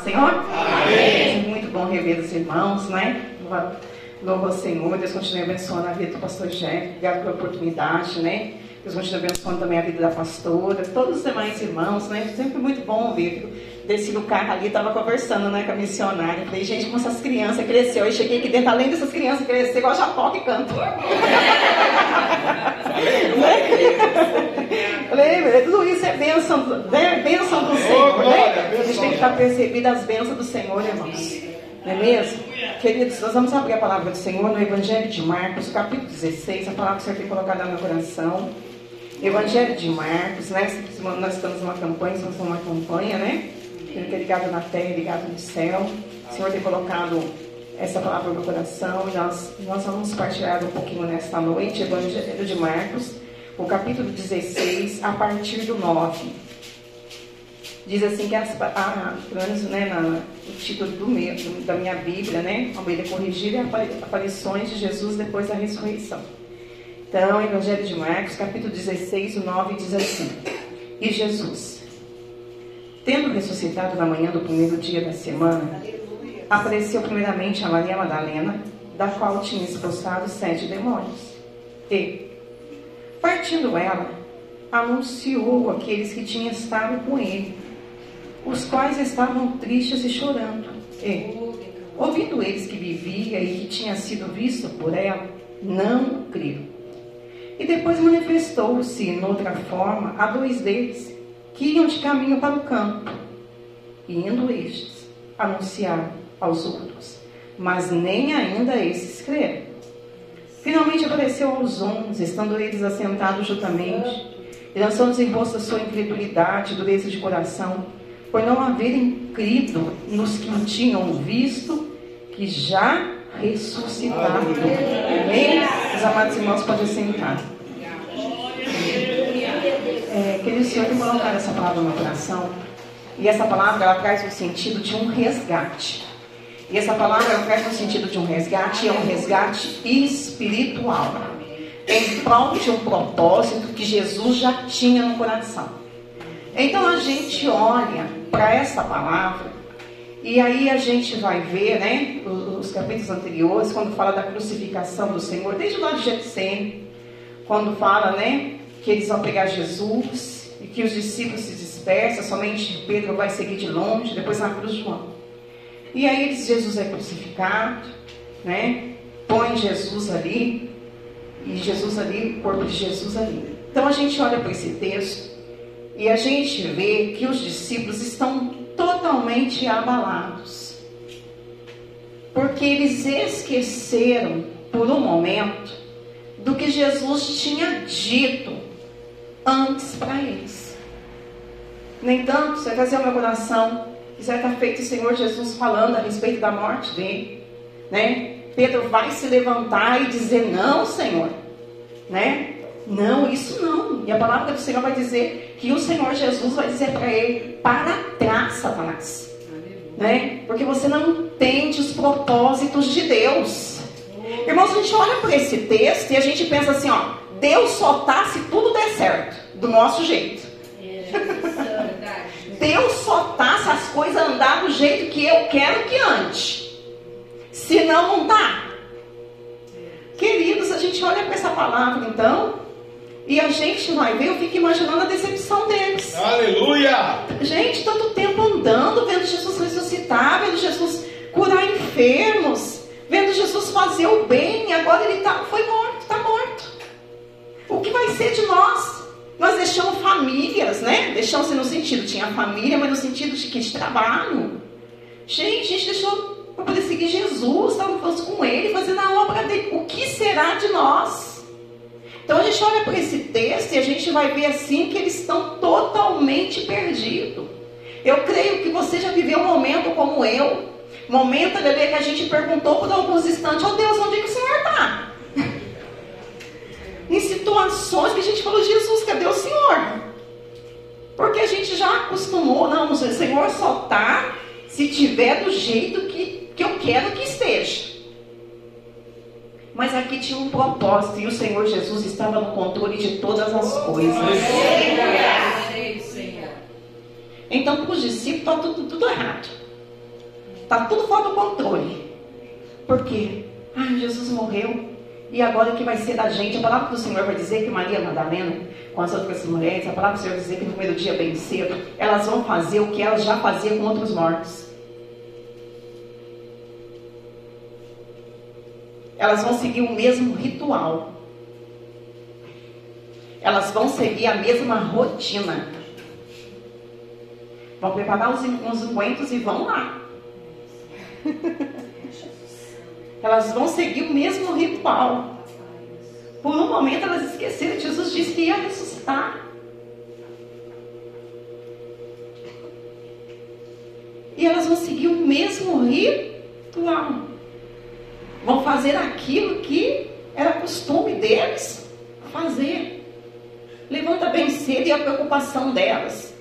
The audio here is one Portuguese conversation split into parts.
Senhor? Amém. Muito bom rever os irmãos, né? Louva ao Senhor, Deus continue abençoando a vida do pastor Jeff. Obrigado pela oportunidade, né? Deus continue abençoando também a vida da pastora, todos os demais irmãos, né? Sempre muito bom ouvir. Desci no carro ali, estava conversando né, com a missionária. Falei, gente, como essas crianças cresceram. Eu cheguei aqui dentro, além dessas crianças crescer, igual Japó que cantor. Falei, tudo isso é bênção, né? bênção do Senhor, né? A gente tem que estar percebido as bênçãos do Senhor, irmãos. Não é mesmo? Queridos, nós vamos abrir a palavra do Senhor no Evangelho de Marcos, capítulo 16, a palavra que o Senhor tem colocado no meu coração. Evangelho de Marcos, né? Nós estamos numa campanha, estamos numa campanha, né? Ele é ligado na terra, ligado no céu. O Senhor tem colocado essa palavra no meu coração e nós, nós vamos partilhar um pouquinho nesta noite, Evangelho de Marcos, o capítulo 16, a partir do 9. Diz assim que, as, a, pelo menos né, na, o título do meu, da minha Bíblia, né? Bíblia corrigida é aparições de Jesus depois da ressurreição. Então, Evangelho de Marcos, capítulo 16, o 9 diz assim: E Jesus, tendo ressuscitado na manhã do primeiro dia da semana, apareceu primeiramente a Maria Madalena, da qual tinha expulsado sete demônios. E, partindo ela, anunciou aqueles que tinham estado com ele, os quais estavam tristes e chorando. E, ouvindo eles que vivia e que tinha sido visto por ela, não criou. E depois manifestou-se, noutra forma, a dois deles, que iam de caminho para o campo. E indo estes, anunciaram aos outros, mas nem ainda esses creram. Finalmente apareceu aos onze, estando eles assentados juntamente, e lançando em rosto a sua incredulidade, dureza de coração, por não haverem crido nos que o tinham visto, que já ressuscitado. Amém? Os amados irmãos podem sentar. O Senhor colocar essa palavra no coração. E essa palavra ela traz o sentido de um resgate. E essa palavra traz no sentido de um resgate, é um resgate espiritual. Em prol de um propósito que Jesus já tinha no coração. Então a gente olha para essa palavra e aí a gente vai ver, né, os capítulos anteriores, quando fala da crucificação do Senhor, desde lá de Getsêmen, quando fala, né, que eles vão pegar Jesus e que os discípulos se dispersam, somente Pedro vai seguir de longe, depois na cruz João. E aí Jesus é crucificado, né? Põe Jesus ali, e Jesus ali, o corpo de Jesus ali. Então a gente olha para esse texto e a gente vê que os discípulos estão totalmente abalados. Porque eles esqueceram por um momento do que Jesus tinha dito antes para eles. No entanto, vai fazer o meu coração que já está feito o Senhor Jesus falando a respeito da morte dele, né? Pedro vai se levantar e dizer: Não, Senhor, né? Não, isso não. E a palavra do Senhor vai dizer que o Senhor Jesus vai dizer para ele: Para trás, Satanás, né? Porque você não entende os propósitos de Deus. Irmãos, a gente olha para esse texto e a gente pensa assim: ó, Deus só tá se tudo der certo, do nosso jeito. Deus só tá se as coisas andar do jeito que eu quero que ande. Senão não tá. Queridos, a gente olha para essa palavra então, e a gente vai ver, eu fico imaginando a decepção deles. Aleluia! Gente, tanto tempo andando, vendo Jesus ressuscitar, vendo Jesus curar enfermos, vendo Jesus fazer o bem, e agora ele tá, foi morto. O que vai ser de nós? Nós deixamos famílias, né? Deixamos no sentido, tinha família, mas no sentido de que de trabalho. Gente, a gente deixou para poder seguir Jesus, estávamos com Ele, fazendo a obra dele. O que será de nós? Então a gente olha para esse texto e a gente vai ver assim que eles estão totalmente perdidos. Eu creio que você já viveu um momento como eu. Momento, bebê, que a gente perguntou por alguns instantes, oh Deus, onde é que o Senhor está? Em situações que a gente falou, Jesus, cadê o Senhor? Porque a gente já acostumou, não, o Senhor só está se tiver do jeito que, que eu quero que esteja. Mas aqui tinha um propósito e o Senhor Jesus estava no controle de todas as coisas. Então, para os discípulos, está tudo, tudo errado. Está tudo fora do controle. Por quê? Ai, Jesus morreu. E agora o que vai ser da gente? A palavra do Senhor vai dizer que Maria Madalena, com as outras mulheres, a palavra do Senhor vai dizer que no primeiro dia, bem cedo, elas vão fazer o que elas já faziam com outros mortos. Elas vão seguir o mesmo ritual. Elas vão seguir a mesma rotina. Vão preparar os, os e vão lá. Elas vão seguir o mesmo ritual. Por um momento elas esqueceram que Jesus disse que ia ressuscitar. E elas vão seguir o mesmo ritual. Vão fazer aquilo que era costume deles fazer. Levanta bem cedo e a preocupação delas.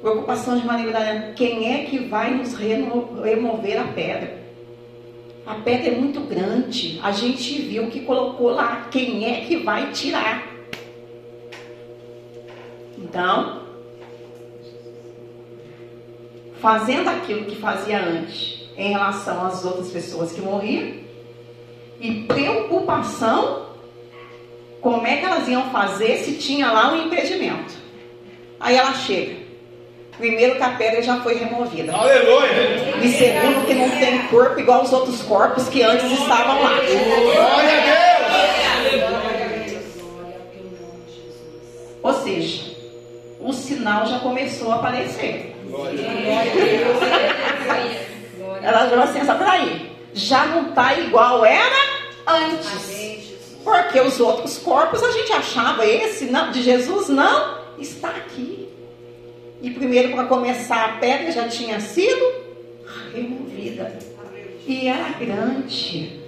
Preocupação de Maria quem é que vai nos remover a pedra? A pedra é muito grande. A gente viu que colocou lá. Quem é que vai tirar? Então, fazendo aquilo que fazia antes em relação às outras pessoas que morriam, e preocupação, como é que elas iam fazer se tinha lá um impedimento? Aí ela chega. Primeiro que a pedra já foi removida. Aleluia! E segundo que não tem corpo igual os outros corpos que antes estavam lá. Glória a Deus! Ou seja, o sinal já começou a aparecer. Ela já assim, sabe aí? Já não está igual era antes. Porque os outros corpos a gente achava esse não, de Jesus não está aqui. E primeiro, para começar, a pedra já tinha sido removida. E era grande.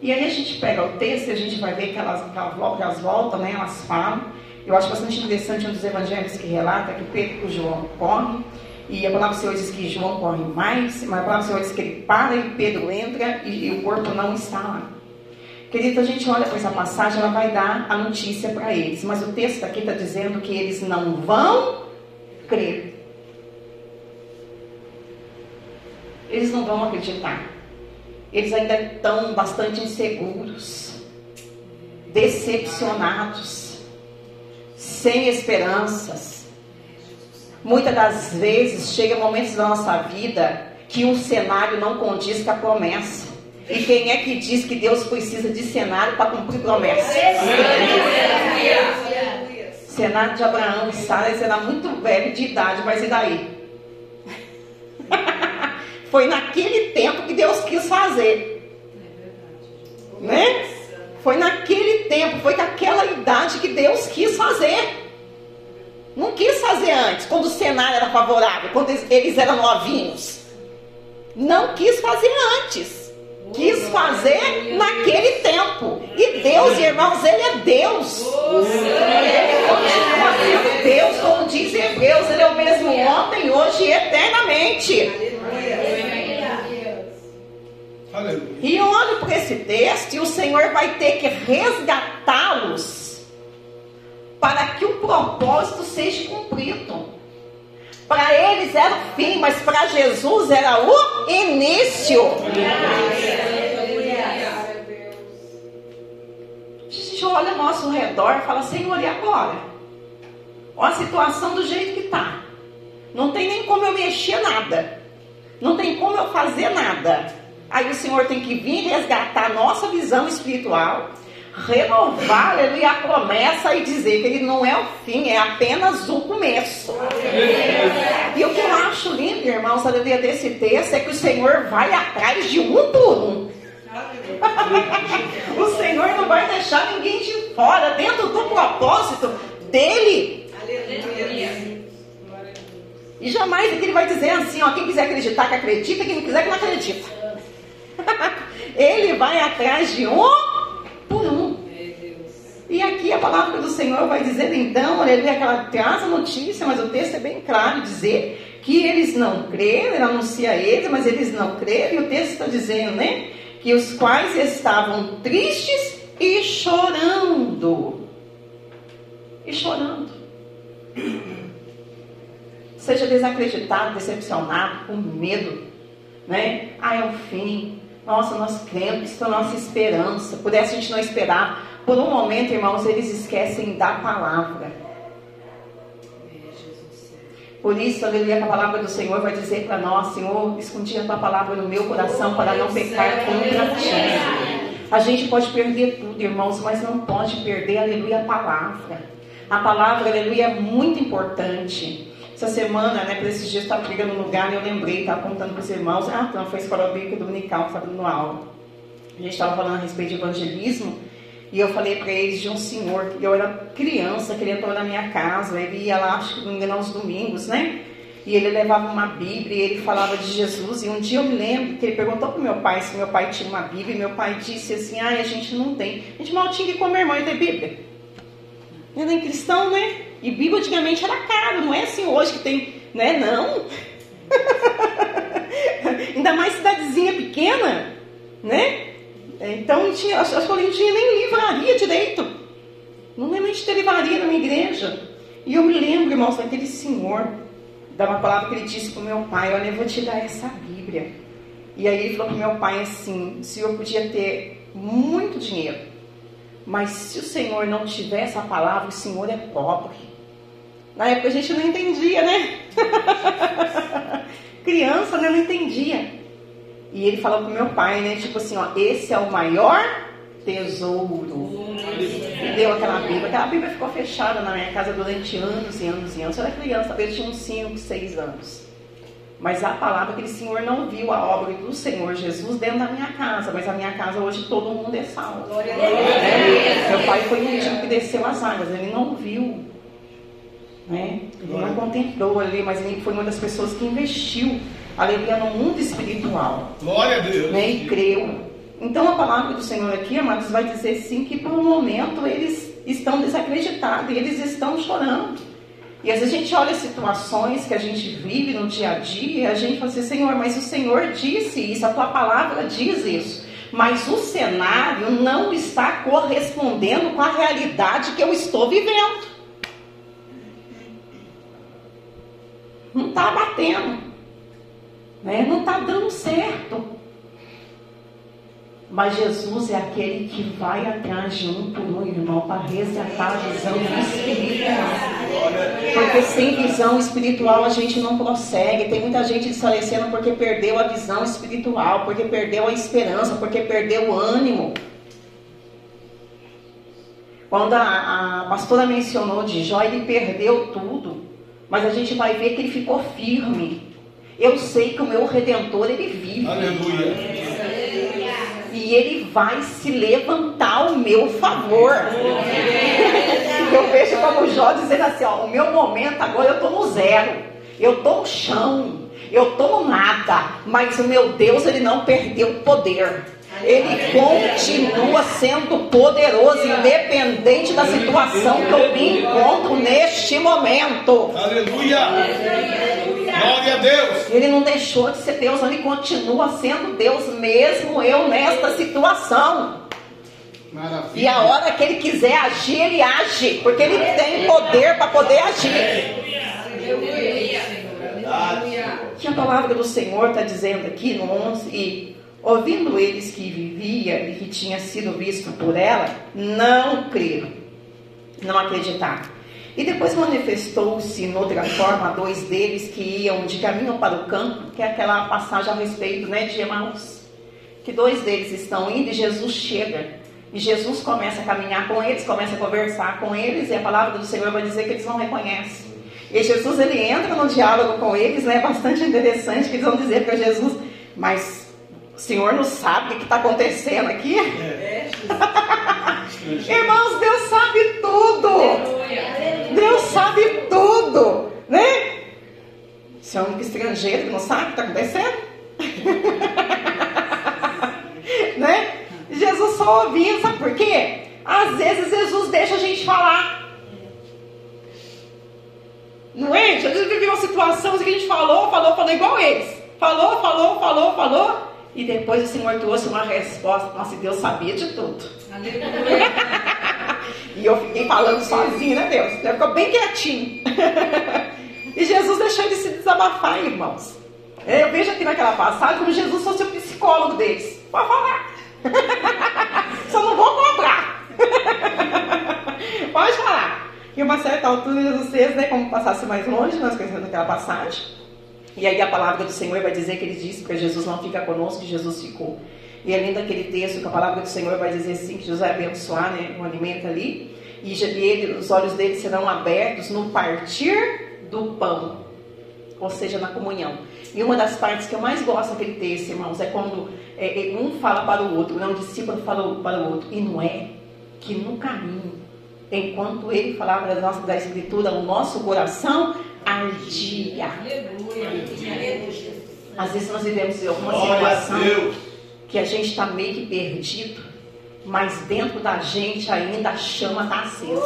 E aí a gente pega o texto e a gente vai ver que elas, que elas voltam, né? elas falam. Eu acho bastante interessante um dos evangelhos que relata que Pedro e João correm. E a palavra do Senhor diz que João corre mais, mas a palavra do Senhor diz que ele para e Pedro entra e, e o corpo não está lá. Querido, a gente olha para essa passagem, ela vai dar a notícia para eles. Mas o texto aqui está dizendo que eles não vão crer. Eles não vão acreditar. Eles ainda estão bastante inseguros, decepcionados, sem esperanças. Muitas das vezes chega momentos da nossa vida que o cenário não condiz com a promessa. E quem é que diz que Deus precisa de cenário para cumprir promessas? Cenário de Abraão e Sara, era muito velho de idade, mas e daí? Foi naquele tempo que Deus quis fazer. Né? Foi naquele tempo, foi naquela idade que Deus quis fazer. Não quis fazer antes, quando o cenário era favorável, quando eles eram novinhos. Não quis fazer antes quis fazer naquele tempo. E Deus, irmãos, Ele é Deus. Ele continua sendo Deus, como diz Hebreus, Ele é o mesmo ontem, hoje e eternamente. E eu olho para esse texto e o Senhor vai ter que resgatá-los para que o propósito seja cumprido. Para eles era o fim, mas para Jesus era o início. Redor fala, Senhor, e agora? Olha a situação do jeito que está. Não tem nem como eu mexer nada. Não tem como eu fazer nada. Aí o Senhor tem que vir resgatar a nossa visão espiritual renovar aleluia, a promessa e dizer que ele não é o fim, é apenas o começo. E o que eu acho lindo, irmãos, aleluia, desse texto é que o Senhor vai atrás de um por um. o Senhor não vai deixar ninguém de fora, dentro do propósito dele. E jamais ele vai dizer assim, ó, quem quiser acreditar que acredita, quem não quiser que não acredita. ele vai atrás de um por um. E aqui a palavra do Senhor vai dizer então, aleluia, que ela traz a notícia, mas o texto é bem claro dizer que eles não creram, ele anuncia a eles, mas eles não creram, e o texto está dizendo, né? Que os quais estavam tristes e chorando. E chorando. seja desacreditado, decepcionado, com medo, né? Ah, é o fim. Nossa, nós cremos, isso é a nossa esperança. Pudesse a gente não esperar. Por um momento, irmãos, eles esquecem da palavra. Por isso, aleluia, que a palavra do Senhor vai dizer para nós, Senhor, escondi a tua palavra no meu coração para não pecar contra ti. A gente pode perder tudo, irmãos, mas não pode perder, aleluia, a palavra. A palavra, aleluia, é muito importante. Essa semana, né, por esses dias, estava pregando no lugar e eu lembrei, estava contando para os irmãos, ah, então foi a escola bíblica dominical, estava dando aula. A gente estava falando a respeito de evangelismo e eu falei para eles de um senhor, eu era criança, que ele entrou na minha casa, ele ia lá, acho que não engano, aos domingos, né? E ele levava uma Bíblia e ele falava de Jesus. E um dia eu me lembro que ele perguntou para meu pai se meu pai tinha uma Bíblia. E meu pai disse assim: Ah, a gente não tem. A gente mal tinha que comer, irmão, e ter Bíblia. Ele é cristão, né? E Bíblia antigamente era caro, não é assim hoje que tem, né? Não. Ainda mais cidadezinha pequena, né? Então, tinha, acho que eu não tinha nem livraria direito. Não lembro de ter livraria na minha igreja. E eu me lembro, irmãos, daquele senhor, da uma palavra que ele disse para o meu pai: Olha, eu vou te dar essa Bíblia. E aí ele falou para o meu pai assim: o senhor podia ter muito dinheiro, mas se o senhor não tiver essa palavra, o senhor é pobre. Na época a gente não entendia, né? Criança né, não entendia. E ele falou pro meu pai, né? Tipo assim, ó, esse é o maior tesouro. Deu aquela Bíblia. Aquela Bíblia ficou fechada na minha casa durante anos e anos e anos. Eu era criança, talvez tinha uns 5, 6 anos. Mas a palavra, aquele senhor não viu a obra do Senhor Jesus dentro da minha casa. Mas a minha casa hoje todo mundo é salvo. Glória a Deus. É, meu pai foi um tipo que desceu as águas, ele não viu. Né? Ele não contemplou ali, mas ele foi uma das pessoas que investiu aleluia, no mundo espiritual. Glória a Deus. Né, e creu. Então a palavra do Senhor aqui, amados, vai dizer sim que por um momento eles estão desacreditados e eles estão chorando. E às vezes a gente olha situações que a gente vive no dia a dia a gente fala assim, Senhor, mas o Senhor disse isso, a tua palavra diz isso. Mas o cenário não está correspondendo com a realidade que eu estou vivendo. Não está batendo. Né? Não está dando certo. Mas Jesus é aquele que vai atrás de um por um, irmão, para resgatar a visão espiritual. Porque sem visão espiritual a gente não prossegue. Tem muita gente desfalecendo porque perdeu a visão espiritual, porque perdeu a esperança, porque perdeu o ânimo. Quando a, a pastora mencionou de Jó, ele perdeu tudo. Mas a gente vai ver que ele ficou firme. Eu sei que o meu redentor ele vive. Aleluia. Ele vai se levantar ao meu favor. Eu vejo como Jó dizendo assim: ó, o meu momento agora eu estou no zero, eu estou no chão, eu estou no nada, mas o meu Deus ele não perdeu o poder. Ele continua sendo poderoso, independente da situação que eu me encontro neste momento. Aleluia. Glória a Deus. Ele não deixou de ser Deus, ele continua sendo Deus, mesmo eu nesta situação. Maravilha. E a hora que ele quiser agir, ele age, porque ele tem poder para poder agir. Que a palavra do Senhor está dizendo aqui no 11: E ouvindo eles que vivia e que tinha sido visto por ela, não creram, não acreditaram. E depois manifestou-se, noutra forma, dois deles que iam de caminho para o campo, que é aquela passagem a respeito né, de Emaús. Que dois deles estão indo e Jesus chega. E Jesus começa a caminhar com eles, começa a conversar com eles, e a palavra do Senhor vai dizer que eles não reconhecem. E Jesus ele entra no diálogo com eles, né? Bastante interessante, que eles vão dizer para Jesus, mas o Senhor não sabe o que está acontecendo aqui? É. Irmãos, Deus sabe tudo. Deus sabe tudo, né? Você é um estrangeiro que não sabe o que está acontecendo? né? Jesus só ouvindo, sabe por quê? Às vezes Jesus deixa a gente falar. Não é? Vezes viveu uma situação que a gente falou, falou, falou igual eles. Falou, falou, falou, falou. E depois o Senhor trouxe uma resposta. Nossa, Deus sabia de tudo. E eu fiquei falando sozinha, né, Deus? Ficou bem quietinho. E Jesus deixou ele se desabafar, irmãos. Eu vejo aqui naquela passagem como Jesus fosse o psicólogo deles. Pode falar. Só não vou cobrar. Pode falar. E uma certa altura, Jesus fez, né, como passasse mais longe, nós conhecemos aquela passagem. E aí a palavra do Senhor vai dizer que ele disse para Jesus não fica conosco, que Jesus ficou. E além daquele texto que a palavra do Senhor vai dizer assim, que Jesus vai abençoar né, o alimento ali, e ele, os olhos dele serão abertos no partir do pão, ou seja, na comunhão. E uma das partes que eu mais gosto daquele texto, irmãos, é quando é, é um fala para o outro, não, um discípulo fala para o outro, e não é que no caminho, enquanto ele falava da nossa da escritura, o nosso coração ardia. Às vezes nós vivemos alguma situação que a gente está meio que perdido, mas dentro da gente ainda a chama está acesa.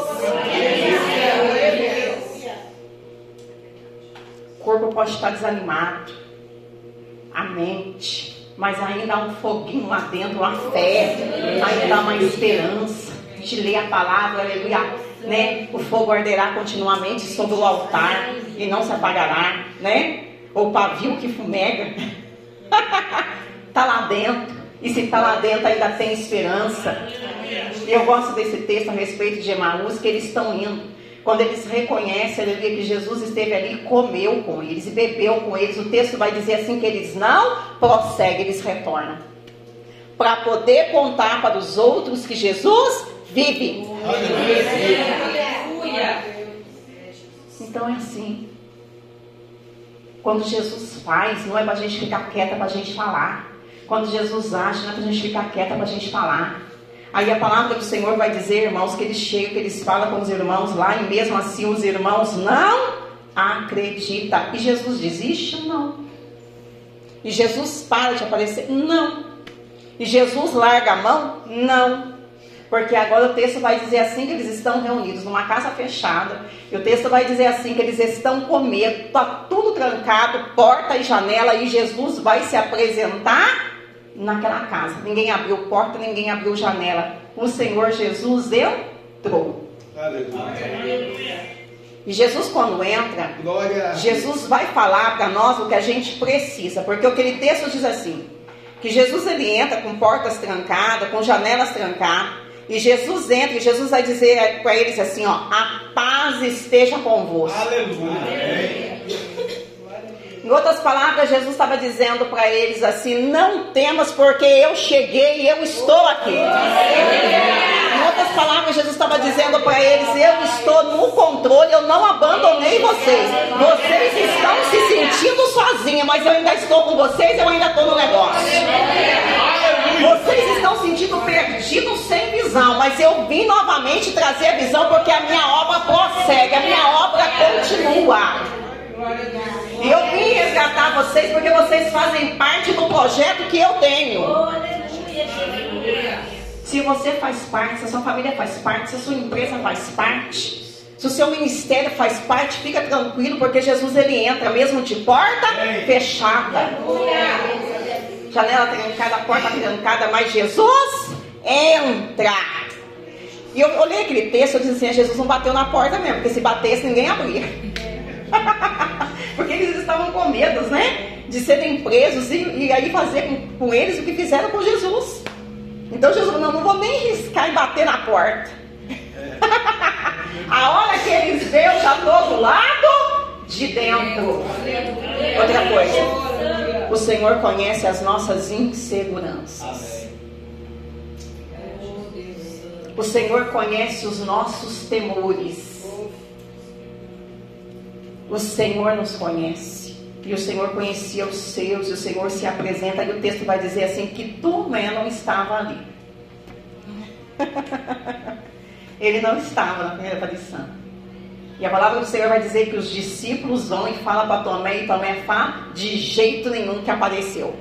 O corpo pode estar desanimado, a mente, mas ainda há um foguinho lá dentro, uma fé, ainda há uma esperança de ler a palavra, aleluia, né? O fogo arderá continuamente sobre o altar e não se apagará, né? O pavio que fumega está lá dentro. E se está lá dentro ainda tem esperança. Eu gosto desse texto a respeito de Emaús, que eles estão indo. Quando eles reconhecem, aleluia, que Jesus esteve ali e comeu com eles e bebeu com eles, o texto vai dizer assim que eles não prosseguem, eles retornam. Para poder contar para os outros que Jesus vive. Então é assim. Quando Jesus faz, não é para a gente ficar quieta, é para a gente falar. Quando Jesus age, não é para a gente ficar quieta, para a gente falar. Aí a palavra do Senhor vai dizer, irmãos, que eles chegam, que eles falam com os irmãos lá, e mesmo assim os irmãos não acreditam. E Jesus desiste? Não. E Jesus para de aparecer? Não. E Jesus larga a mão? Não. Porque agora o texto vai dizer assim que eles estão reunidos numa casa fechada. E o texto vai dizer assim que eles estão com medo, está tudo trancado, porta e janela, e Jesus vai se apresentar naquela casa. Ninguém abriu porta, ninguém abriu janela. O Senhor Jesus entrou. Aleluia. E Jesus, quando entra, Glória Jesus vai falar para nós o que a gente precisa. Porque aquele texto diz assim: que Jesus ele entra com portas trancadas, com janelas trancadas. E Jesus entra e Jesus vai dizer para eles assim: ó, a paz esteja convosco. Aleluia. Em outras palavras, Jesus estava dizendo para eles assim: não temas, porque eu cheguei e eu estou aqui. Em outras palavras, Jesus estava dizendo para eles: eu estou no controle, eu não abandonei vocês. Vocês estão se sentindo sozinhos, mas eu ainda estou com vocês, eu ainda estou no negócio. Vocês estão sentindo perdidos sem visão, mas eu vim novamente trazer a visão porque a minha obra prossegue, a minha obra continua. Eu vim resgatar vocês porque vocês fazem parte do projeto que eu tenho. Se você faz parte, se a sua família faz parte, se a sua empresa faz parte, se o seu ministério faz parte, fica tranquilo, porque Jesus ele entra mesmo de porta fechada janela trancada, porta trancada, mas Jesus entra. E eu olhei aquele texto e disse assim: Jesus não bateu na porta mesmo, porque se batesse ninguém abria. porque eles estavam com medo, né? De serem presos e, e aí fazer com, com, eles o que fizeram com Jesus. Então Jesus não, não vou nem riscar e bater na porta. a hora que eles veem, eu já estou do lado de dentro. Outra coisa. O Senhor conhece as nossas inseguranças. O Senhor conhece os nossos temores. O Senhor nos conhece. E o Senhor conhecia os seus, e o Senhor se apresenta, e o texto vai dizer assim: que Tomé não estava ali. Ele não estava na primeira aparição. E a palavra do Senhor vai dizer que os discípulos vão e falam para Tomé, e Tomé fala de jeito nenhum que apareceu.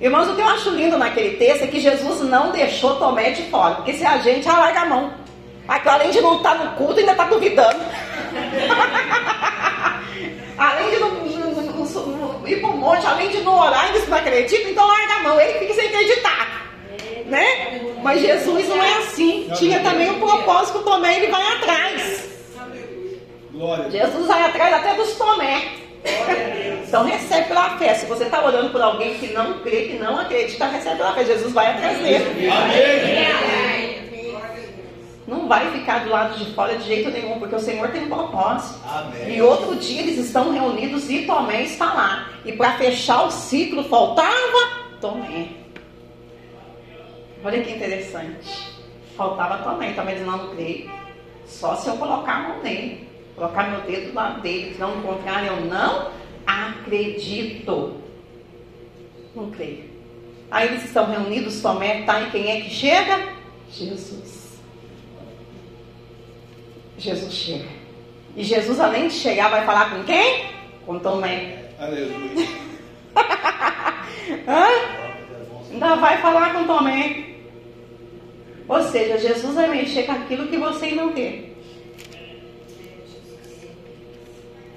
Irmãos, o que eu acho lindo naquele texto é que Jesus não deixou Tomé de fora, porque se a gente alarga a mão, aqui, além de não estar tá no culto, ainda está duvidando. além de não, não, não, ir para o monte, além de não orar, ainda não acredita, então larga a mão, ele fica sem acreditar. Né? Mas Jesus não é assim. Tinha também um propósito, Tomé ele vai atrás. Glória. Jesus vai atrás até dos Tomé. Então recebe pela fé. Se você está orando por alguém que não crê, que não acredita, recebe pela fé. Jesus vai atrás dele. Amém. Não vai ficar do lado de fora de jeito nenhum, porque o Senhor tem um propósito. Amém. E outro dia eles estão reunidos e Tomé está lá. E para fechar o ciclo faltava Tomé. Olha que interessante. Faltava Tomé. Tomé diz, não, não creio. Só se eu colocar a mão nele. Colocar meu dedo do lado dele. Não, no contrário, eu não acredito. Não creio. Aí eles estão reunidos, Tomé está e quem é que chega? Jesus. Jesus chega. E Jesus, além de chegar, vai falar com quem? Com Tomé. Aleluia. Hã? Ainda vai falar com Tomé. Ou seja, Jesus vai mexer com aquilo que você não quer.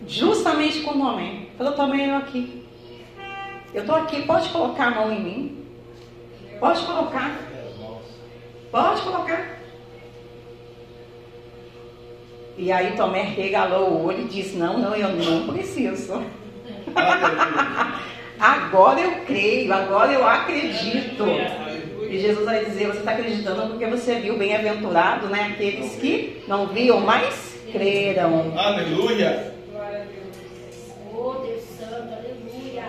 Justamente com Tomé. Falou, Tomé, eu aqui. Eu estou aqui, pode colocar a mão em mim? Pode colocar. Pode colocar. E aí Tomé regalou o olho e disse: Não, não, eu não preciso. Agora eu creio, agora eu acredito. E Jesus vai dizer: Você está acreditando porque você viu, bem-aventurado, né? Aqueles que não viam, mas creram. Aleluia. Glória a Deus. Oh, Deus Santo, aleluia.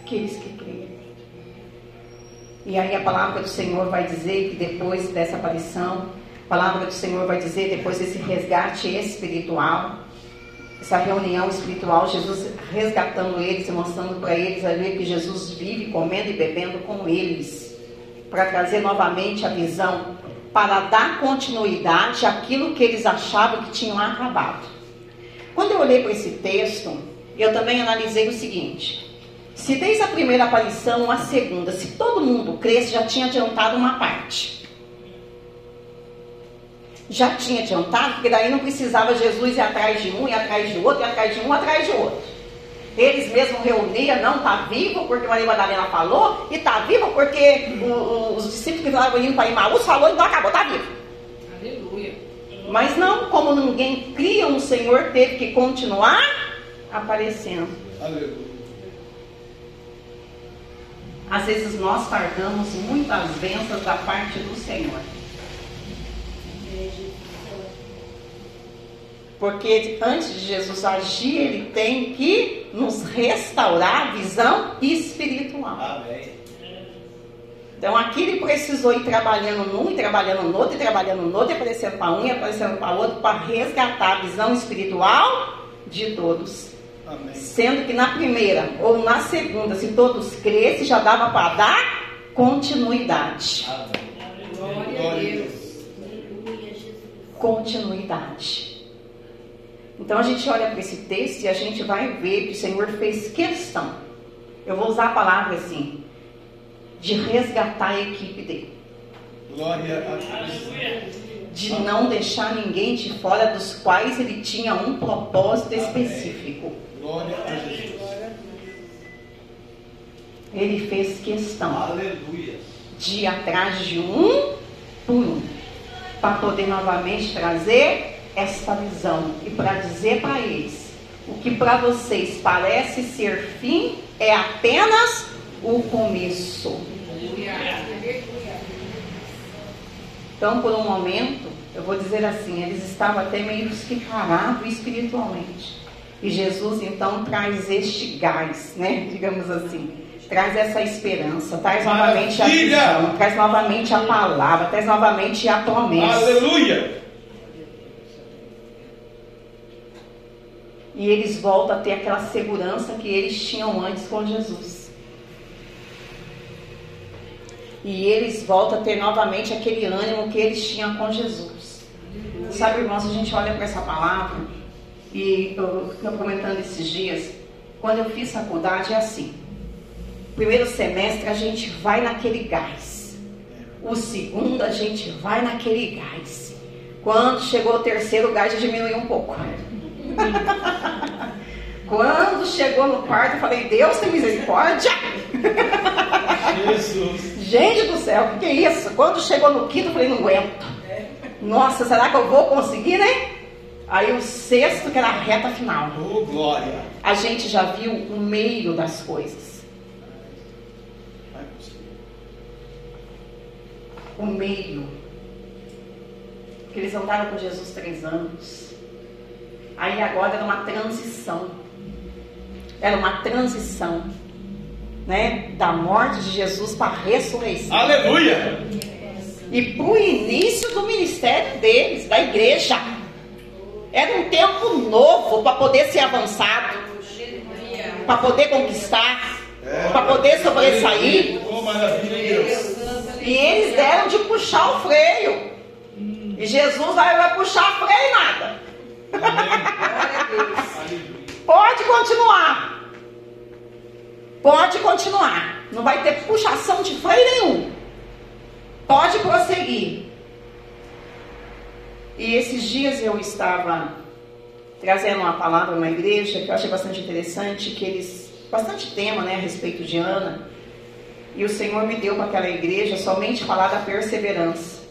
Aqueles que creram. E aí a palavra do Senhor vai dizer que depois dessa aparição, a palavra do Senhor vai dizer, depois desse resgate espiritual, essa reunião espiritual, Jesus resgatando eles e mostrando para eles ali que Jesus vive comendo e bebendo com eles, para trazer novamente a visão, para dar continuidade àquilo que eles achavam que tinham acabado. Quando eu olhei para esse texto, eu também analisei o seguinte: se desde a primeira aparição a segunda, se todo mundo cresce, já tinha adiantado uma parte já tinha adiantado, porque daí não precisava Jesus ir atrás de um, ir atrás de outro, ir atrás de um, atrás de outro. Eles mesmos reuniam, não está vivo, porque Maria Madalena falou, e está vivo porque o, o, os discípulos que estavam indo para Imaús falou, então acabou, está vivo. Aleluia. Mas não, como ninguém cria um Senhor, teve que continuar aparecendo. Aleluia. Às vezes nós tardamos muitas bênçãos da parte do Senhor. Porque antes de Jesus agir, ele tem que nos restaurar a visão espiritual. Amém. Então aqui ele precisou ir trabalhando num, e trabalhando no outro, e trabalhando no outro, e aparecendo para um, e aparecendo para outro, para resgatar a visão espiritual de todos. Amém. Sendo que na primeira ou na segunda, se todos crescem, já dava para dar continuidade. Glória a Deus. Continuidade. Então a gente olha para esse texto e a gente vai ver que o Senhor fez questão. Eu vou usar a palavra assim, de resgatar a equipe dele. Glória a Deus. De não deixar ninguém de fora dos quais ele tinha um propósito específico. Glória a Jesus. Ele fez questão Aleluia. de ir atrás de um por um, para poder novamente trazer esta visão e para dizer para eles: o que para vocês parece ser fim é apenas o começo. Então, por um momento, eu vou dizer assim: eles estavam até meio que parados espiritualmente. E Jesus então traz este gás, né? Digamos assim. Traz essa esperança, traz novamente a Maravilha! visão, traz novamente a palavra, traz novamente a promessa. Aleluia. E eles voltam a ter aquela segurança que eles tinham antes com Jesus. E eles voltam a ter novamente aquele ânimo que eles tinham com Jesus. Sabe, irmãos, a gente olha para essa palavra e eu estou comentando esses dias. Quando eu fiz faculdade é assim. Primeiro semestre a gente vai naquele gás. O segundo a gente vai naquele gás. Quando chegou o terceiro, o gás já diminuiu um pouco. Quando chegou no quarto, eu falei, Deus tem misericórdia. Jesus. Gente do céu, o que, que é isso? Quando chegou no quinto, eu falei, não aguento. Nossa, será que eu vou conseguir, né? Aí o sexto, que era a reta final. Oh, glória. A gente já viu o meio das coisas. Vai conseguir. O meio. Que eles andaram com Jesus três anos. Aí agora era uma transição. Era uma transição. Né? Da morte de Jesus para a ressurreição. Aleluia. E para o início do ministério deles, da igreja. Era um tempo novo para poder ser avançado, para poder conquistar, para poder sobressair. E eles deram de puxar o freio. E Jesus vai, vai puxar freio nada. Pode continuar. Pode continuar. Não vai ter puxação de freio nenhum. Pode prosseguir. E esses dias eu estava trazendo uma palavra na igreja que eu achei bastante interessante, que eles bastante tema, né, a respeito de Ana. E o Senhor me deu para aquela igreja somente falar da perseverança.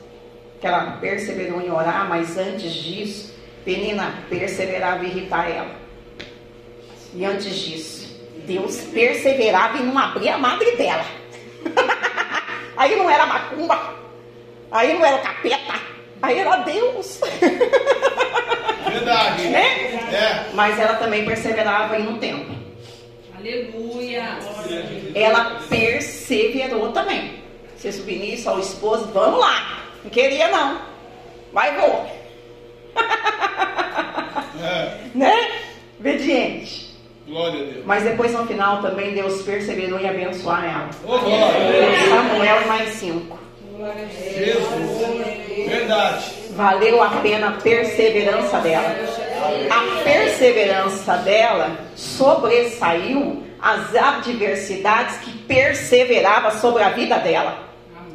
Que ela perseverou em orar, mas antes disso, Penina perseverava em irritar ela. E antes disso, Deus perseverava em não abrir a madre dela. Aí não era macumba, aí não era capeta, aí era Deus. Verdade. Né? É. Mas ela também perseverava em um tempo. Aleluia. Ela perseverou também. Você subir nisso, ao esposo, vamos lá. Não queria não. Vai, vou. É. Né? Obediente. Glória a Deus. Mas depois no final também Deus perseverou em abençoar ela. Oh. Samuel e mais cinco. Jesus. Verdade. Valeu a pena a perseverança dela. A perseverança dela sobressaiu as adversidades que perseverava sobre a vida dela.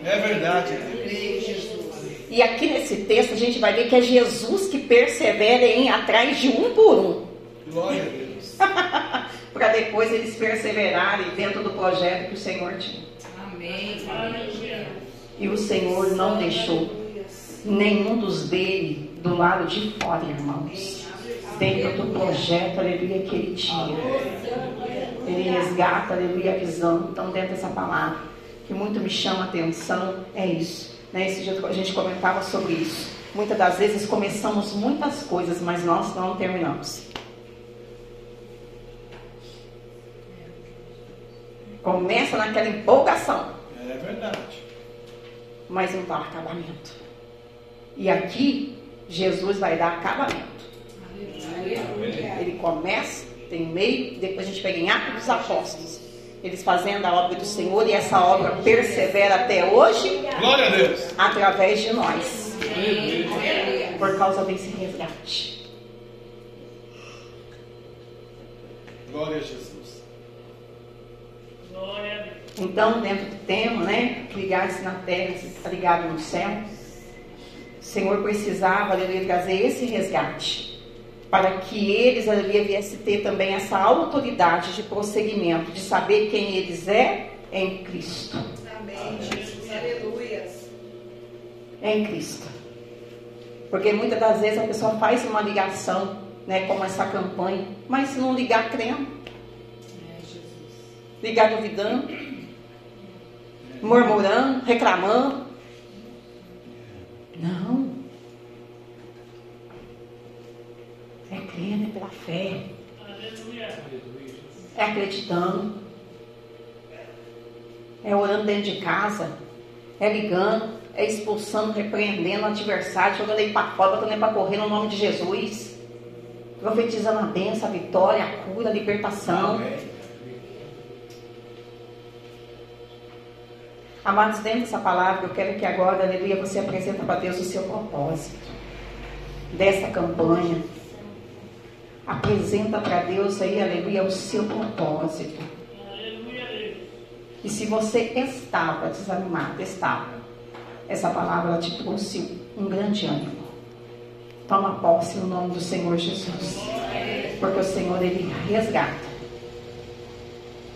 É verdade. E aqui nesse texto a gente vai ver que é Jesus que persevera em ir atrás de um por um. Glória a Deus. Para depois eles perseverarem dentro do projeto que o Senhor tinha. Amém. E o Senhor não deixou nenhum dos dele do lado de fora, irmãos. Dentro do projeto, aleluia, que ele tinha. Ele resgata, aleluia, a visão. Então, dentro dessa palavra, que muito me chama a atenção, é isso. Né? Esse dia a gente comentava sobre isso. Muitas das vezes começamos muitas coisas, mas nós não terminamos. Começa naquela empolgação, É verdade. mas não dá acabamento. E aqui, Jesus vai dar acabamento. Ele começa, tem meio, depois a gente pega em Atos dos Apóstolos. Eles fazendo a obra do Senhor e essa obra persevera até hoje Glória a Deus. através de nós. Por causa desse resgate. Glória a Jesus. Então, dentro do tema, né? Ligar-se na terra, se está ligado no céu. O Senhor precisava, aleluia, trazer esse resgate. Para que eles, aleluia, viessem ter também essa autoridade de prosseguimento, de saber quem eles é em Cristo. Amém, Jesus. Aleluia. Em Cristo. Porque muitas das vezes a pessoa faz uma ligação, né, como essa campanha, mas se não ligar crendo, ligar duvidando, murmurando, reclamando. Não. É crendo, é pela fé. É acreditando. É orando dentro de casa. É ligando. É expulsando, repreendendo o adversário, jogando ele para fora, botando ele para correr no nome de Jesus. Profetizando a bênção, a vitória, a cura, a libertação. Amém. Amados, dentro dessa palavra, eu quero que agora, aleluia, você apresenta para Deus o seu propósito dessa campanha. Apresenta para Deus aí, aleluia, o seu propósito. E se você estava desanimado, estava, essa palavra te trouxe um grande ânimo. Toma posse no nome do Senhor Jesus. Porque o Senhor, Ele resgata.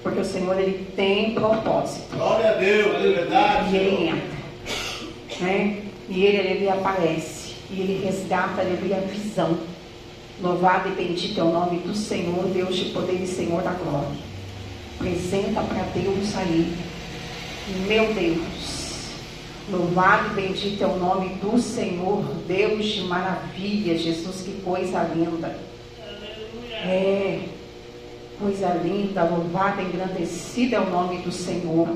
Porque o Senhor, Ele tem propósito. Glória a Deus. É verdade. E ele entra. Né? E ele, ele aparece. E ele resgata, ele a visão. Louvado e bendito é o nome do Senhor, Deus de poder e Senhor da glória. Apresenta para Deus aí, meu Deus. Louvado e bendito é o nome do Senhor, Deus de maravilha, Jesus, que coisa linda. É, coisa linda, louvado e engrandecido é o nome do Senhor.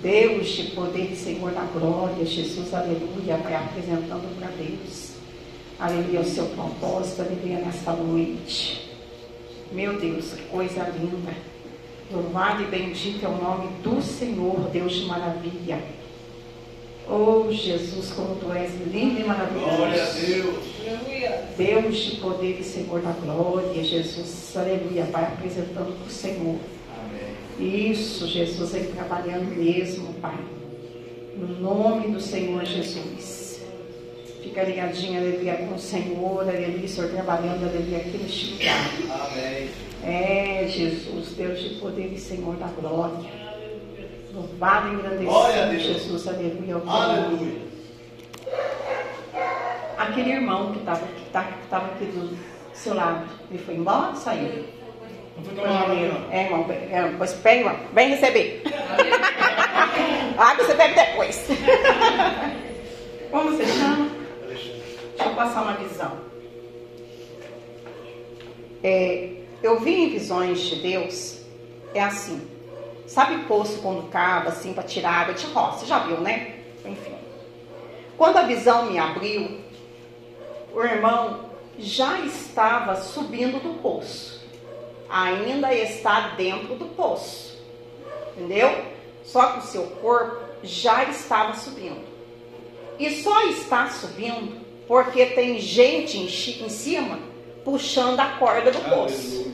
Deus de poder e Senhor da glória, Jesus, aleluia, vai apresentando para Deus. Aleluia, o seu propósito, aleluia, nesta noite. Meu Deus, que coisa linda. Louvado e bendito é o nome do Senhor, Deus de maravilha. Oh, Jesus, como tu és lindo e maravilhoso. Glória a Deus. Deus de poder e Senhor da glória, Jesus, aleluia, vai apresentando para o Senhor. Amém. Isso, Jesus, vem trabalhando mesmo, Pai. No nome do Senhor Jesus. Fica ligadinha, aleluia, com o Senhor, aleluia, Senhor, trabalhando, aleluia, aqui neste lugar. Amém. É, Jesus, Deus de poder e Senhor da glória. Louvado e engrandecido. Jesus, aleluia. Aleluia. Aquele irmão que estava que tá, que tava aqui do seu lado, ele foi embora saiu? Não foi tomar água, maneiro. não. É, irmão, é, pois pega, irmão, vem receber. Água você bebe depois. Como você chama? Eu passar uma visão. É, eu vi em visões de Deus, é assim. Sabe poço quando cava, assim, para tirar água de roça? Já viu, né? Enfim. Quando a visão me abriu, o irmão já estava subindo do poço. Ainda está dentro do poço. Entendeu? Só que o seu corpo já estava subindo. E só está subindo porque tem gente em, cima puxando a corda do poço.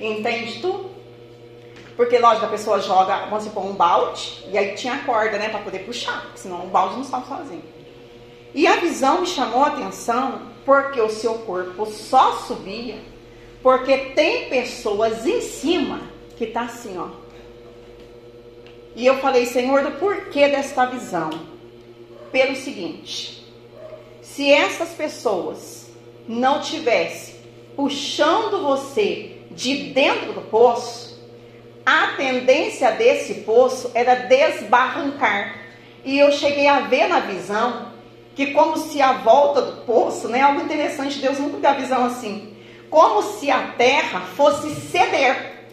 Entende tu? Porque, lógico, a pessoa joga, vamos supor, um balde, e aí tinha a corda, né, para poder puxar, senão o balde não estava sozinho. E a visão me chamou a atenção porque o seu corpo só subia, porque tem pessoas em cima que tá assim, ó. E eu falei, Senhor, do porquê desta visão? Pelo seguinte: se essas pessoas não tivessem puxando você de dentro do poço, a tendência desse poço era desbarrancar. E eu cheguei a ver na visão que como se a volta do poço, né, algo interessante, Deus nunca dá visão assim, como se a terra fosse ceder.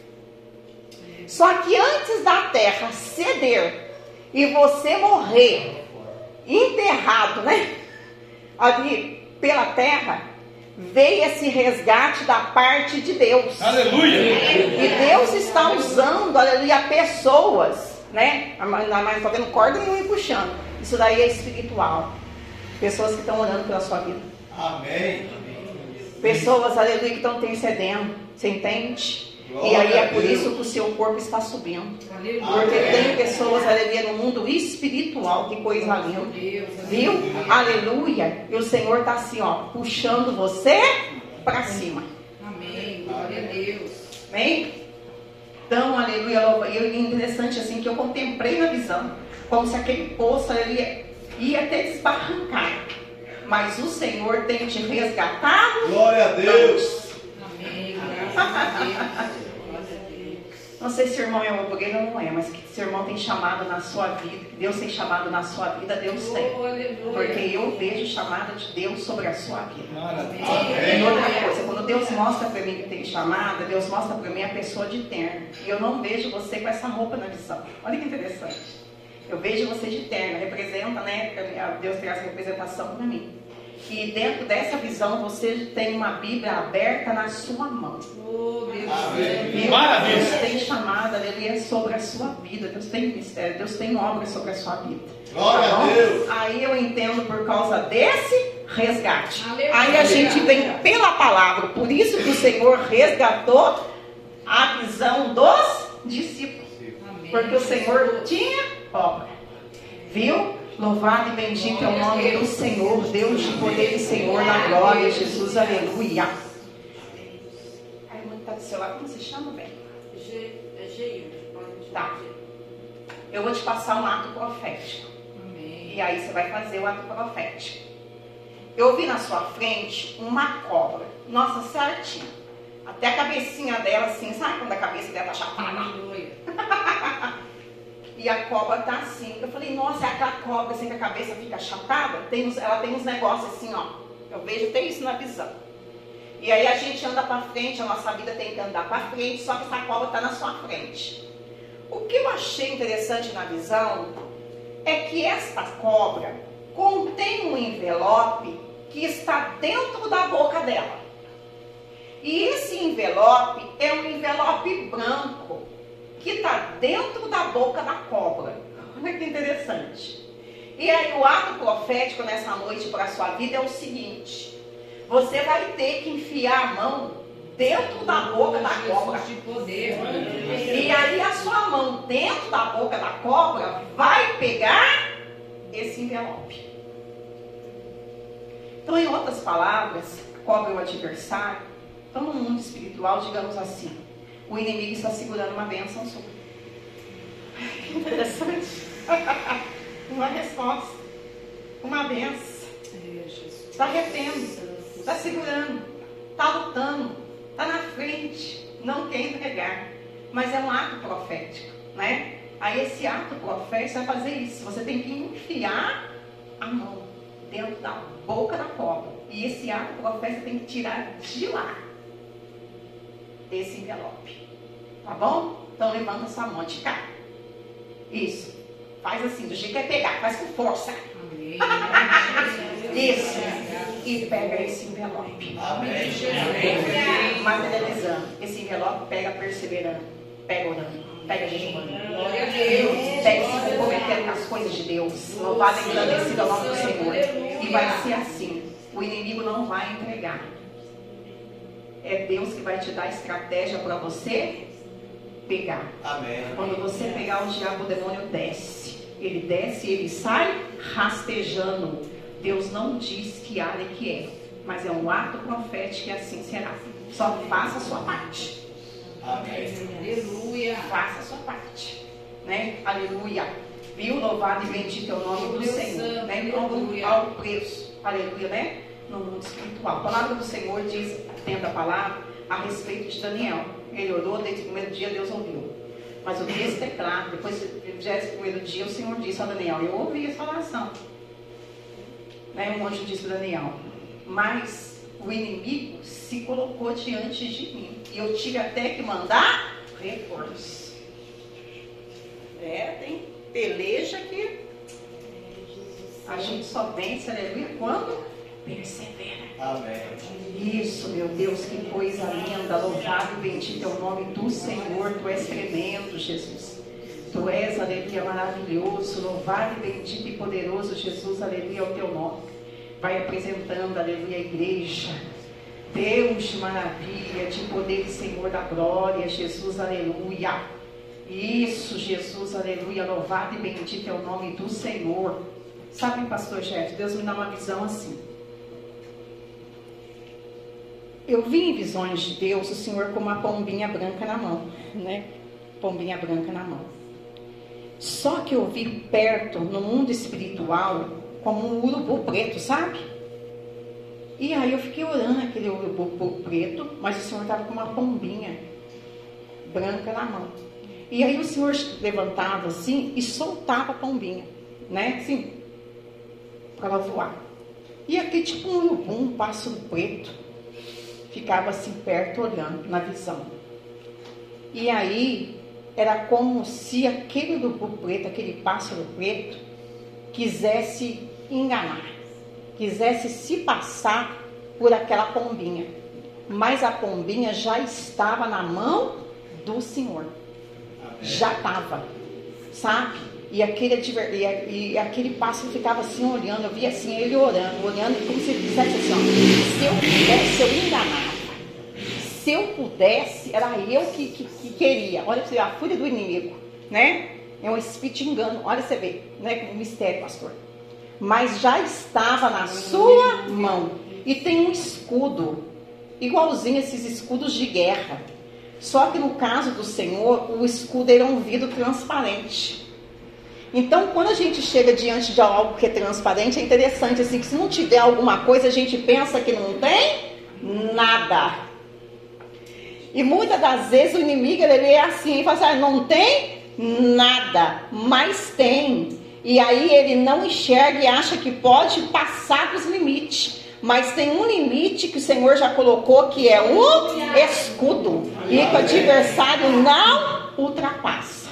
Só que antes da terra ceder e você morrer enterrado, né? Ali pela terra, veio esse resgate da parte de Deus. Aleluia. E Deus está usando, aleluia, pessoas, né? Mas não está vendo corda me puxando. Isso daí é espiritual. Pessoas que estão orando pela sua vida. Amém. Pessoas, aleluia, que estão intercedendo. Você entende? E aí é por isso que o seu corpo está subindo. Porque tem pessoas, aleluia, no mundo espiritual, que coisa linda. Viu? Aleluia. E o Senhor está assim, ó, puxando você para cima. Amém. Glória a Deus. Amém? Então, aleluia. E é interessante assim que eu contemplei na visão, como se aquele poço aleluia, ia até desbarrancar. Mas o Senhor tem te resgatado. Glória a Deus. Amém. Graças a Deus. Glória a Deus. Não sei se o irmão é obreiro ou não é, mas que se o irmão tem chamado na sua vida, que Deus tem chamado na sua vida, Deus tem. Porque eu vejo chamada de Deus sobre a sua vida. E outra coisa, quando Deus mostra para mim que tem chamada, Deus mostra para mim a pessoa de terno. E eu não vejo você com essa roupa na visão. Olha que interessante. Eu vejo você de terno, representa, né? Deus traz representação para mim. E dentro dessa visão você tem uma Bíblia aberta na sua mão. Oh, Deus. Maravilha. Deus tem chamada, aleluia, sobre a sua vida. Deus tem mistério, Deus tem obra sobre a sua vida. Glória a bom? Deus. Aí eu entendo por causa desse resgate. Aleluia. Aí a gente vem pela palavra. Por isso que o Senhor resgatou a visão dos discípulos. Amém. Porque o Senhor tinha obra. Viu? Louvado e bendito é o nome do Senhor, Deus de poder e Senhor na glória, Jesus, aleluia. Aí, irmã que tá do seu lado, como se chama, bem? G- é Tá. Eu vou te passar um ato profético. Amém. E aí você vai fazer o ato profético. eu vi na sua frente uma cobra. Nossa, certinho. Até a cabecinha dela, assim, sabe quando a cabeça dela tá chapada? Aleluia. E a cobra tá assim. Eu falei, nossa, é aquela cobra assim que a cabeça fica achatada? Tem uns- ela tem uns negócios assim, ó. Eu vejo até isso na visão. E aí a gente anda para frente, a nossa vida tem que andar para frente, só que essa cobra tá na sua frente. O que eu achei interessante na visão é que esta cobra contém um envelope que está dentro da boca dela. E esse envelope é um envelope branco que está dentro da boca da cobra. Olha que interessante. E aí o ato profético nessa noite para a sua vida é o seguinte: você vai ter que enfiar a mão dentro da boca da cobra. De poder. E aí a sua mão dentro da boca da cobra vai pegar esse envelope. Então, em outras palavras, cobra é o adversário. Então, no mundo espiritual, digamos assim, o inimigo está segurando uma bênção sua. Que Interessante. Uma resposta. Uma benção. É. Está retendo. Está segurando. Está lutando. Está na frente. Não quer entregar. Mas é um ato profético. Né? Aí esse ato profético vai fazer isso. Você tem que enfiar a mão dentro da boca da cobra. E esse ato profético tem que tirar de lá esse envelope. Tá bom? Então levanta sua mão de cá. Isso. Faz assim, do jeito que é pegar, faz com força. Amém. Isso. E pega esse envelope. Amém. Materializando. Esse envelope pega perseverando. Pega orando. Pega jejuando. Glória a Deus. Pega se comprometendo com as coisas de Deus. Louvado e agradecido ao nome do Senhor. E vai ser assim. O inimigo não vai entregar. É Deus que vai te dar estratégia para você pegar. Amém. Quando você pegar o diabo, o demônio desce. Ele desce e ele sai rastejando. Deus não diz que área que é, mas é um ato profético e assim será. Só faça a sua parte. Amém. Aleluia. Faça a sua parte. Né? Aleluia. Viu? Louvado e bendito é o nome do Senhor. santo, Né? aleluia. Ao, ao preço. Aleluia, né? No mundo espiritual. A palavra do Senhor diz, tendo a palavra, a respeito de Daniel. Ele orou, desde o primeiro dia Deus ouviu. Mas o texto é claro, depois do 21 dia o Senhor disse a Daniel, eu ouvi essa oração. Né? Um anjo disse para Daniel, mas o inimigo se colocou diante de mim. E eu tive até que mandar reforço. É, tem peleja que a gente só vence, aleluia, quando persevera. Amém. Isso, meu Deus, que coisa linda. Louvado e bendito é o nome do Senhor. Tu és tremendo, Jesus. Tu és, aleluia, maravilhoso. Louvado e bendito e poderoso, Jesus, aleluia, é o teu nome. Vai apresentando, aleluia, a igreja. Deus de maravilha, de poder e Senhor da glória, Jesus, aleluia. Isso, Jesus, aleluia. Louvado e bendito é o nome do Senhor. Sabe, pastor Jeff, Deus me dá uma visão assim. Eu vi em visões de Deus o Senhor com uma pombinha branca na mão, né? Pombinha branca na mão. Só que eu vi perto, no mundo espiritual, como um urubu preto, sabe? E aí eu fiquei orando aquele urubu preto, mas o Senhor estava com uma pombinha branca na mão. E aí o Senhor levantava assim e soltava a pombinha, né? Assim, para ela voar. E aqui tipo um urubu, um pássaro preto ficava assim perto olhando na visão. E aquele a? E e, a- aquele pássaro ficava assim olhando, eu via assim ele orando, olhando como se ele dissesse assim, ó, se eu pudesse, eu enganava. Se eu pudesse, era eu que, que, que queria. Olha você a fúria do inimigo, né? É um espírito engano. Olha você vê, né? Como mistério, pastor. Mas já estava na sua mão. E tem um escudo, igualzinho esses escudos de guerra. Só que no caso do Senhor, o escudo era um vidro transparente. Então, quando a gente chega diante de algo que é transparente, é interessante assim que se não tiver alguma coisa, a gente pensa que não tem nada. E muitas das vezes o inimigo ele é assim, ele fala assim, ah, não tem nada, mas tem. E aí ele não enxerga e acha que pode passar dos limites. Mas tem um limite que o Senhor já colocou que é o escudo. E que o adversário não ultrapassa.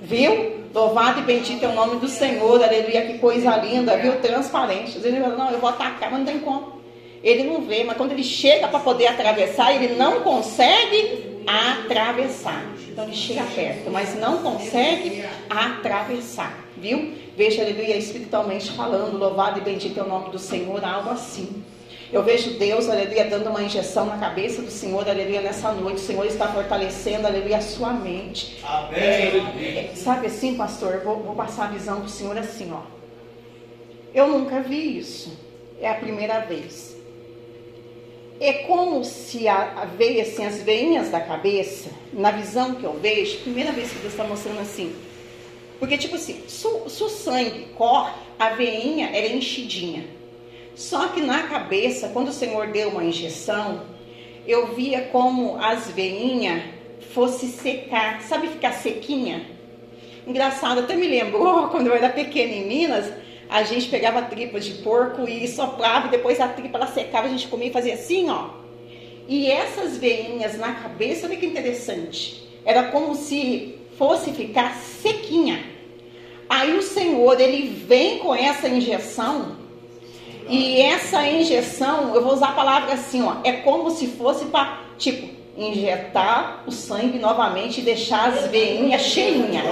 Viu? Louvado e bendito é o nome do Senhor, aleluia, que coisa linda, viu? Transparente. Ele fala, não, eu vou atacar, mas não tem como. Ele não vê, mas quando ele chega para poder atravessar, ele não consegue atravessar. Então ele chega perto, mas não consegue atravessar, viu? Veja, aleluia, espiritualmente falando, louvado e bendito é o nome do Senhor, algo assim. Eu vejo Deus, aleluia, dando uma injeção na cabeça do Senhor, aleluia, nessa noite. O Senhor está fortalecendo, aleluia, a sua mente. Amém. É, sabe assim, pastor? Vou, vou passar a visão do Senhor assim, ó. Eu nunca vi isso. É a primeira vez. É como se a, a veia, assim, as veinhas da cabeça, na visão que eu vejo, primeira vez que Deus está mostrando assim. Porque, tipo assim, se, o sangue corre, a veinha era enchidinha. Só que na cabeça, quando o Senhor deu uma injeção, eu via como as veinhas fosse secar, sabe ficar sequinha? Engraçado, até me lembrou quando eu era pequena em Minas, a gente pegava tripas de porco e soprava e depois a tripa ela secava, a gente comia e fazia assim, ó. E essas veinhas na cabeça, olha que interessante. Era como se fosse ficar sequinha. Aí o Senhor, ele vem com essa injeção e essa injeção, eu vou usar a palavra assim, ó, é como se fosse para, tipo, injetar o sangue novamente e deixar as veinhas cheinhas.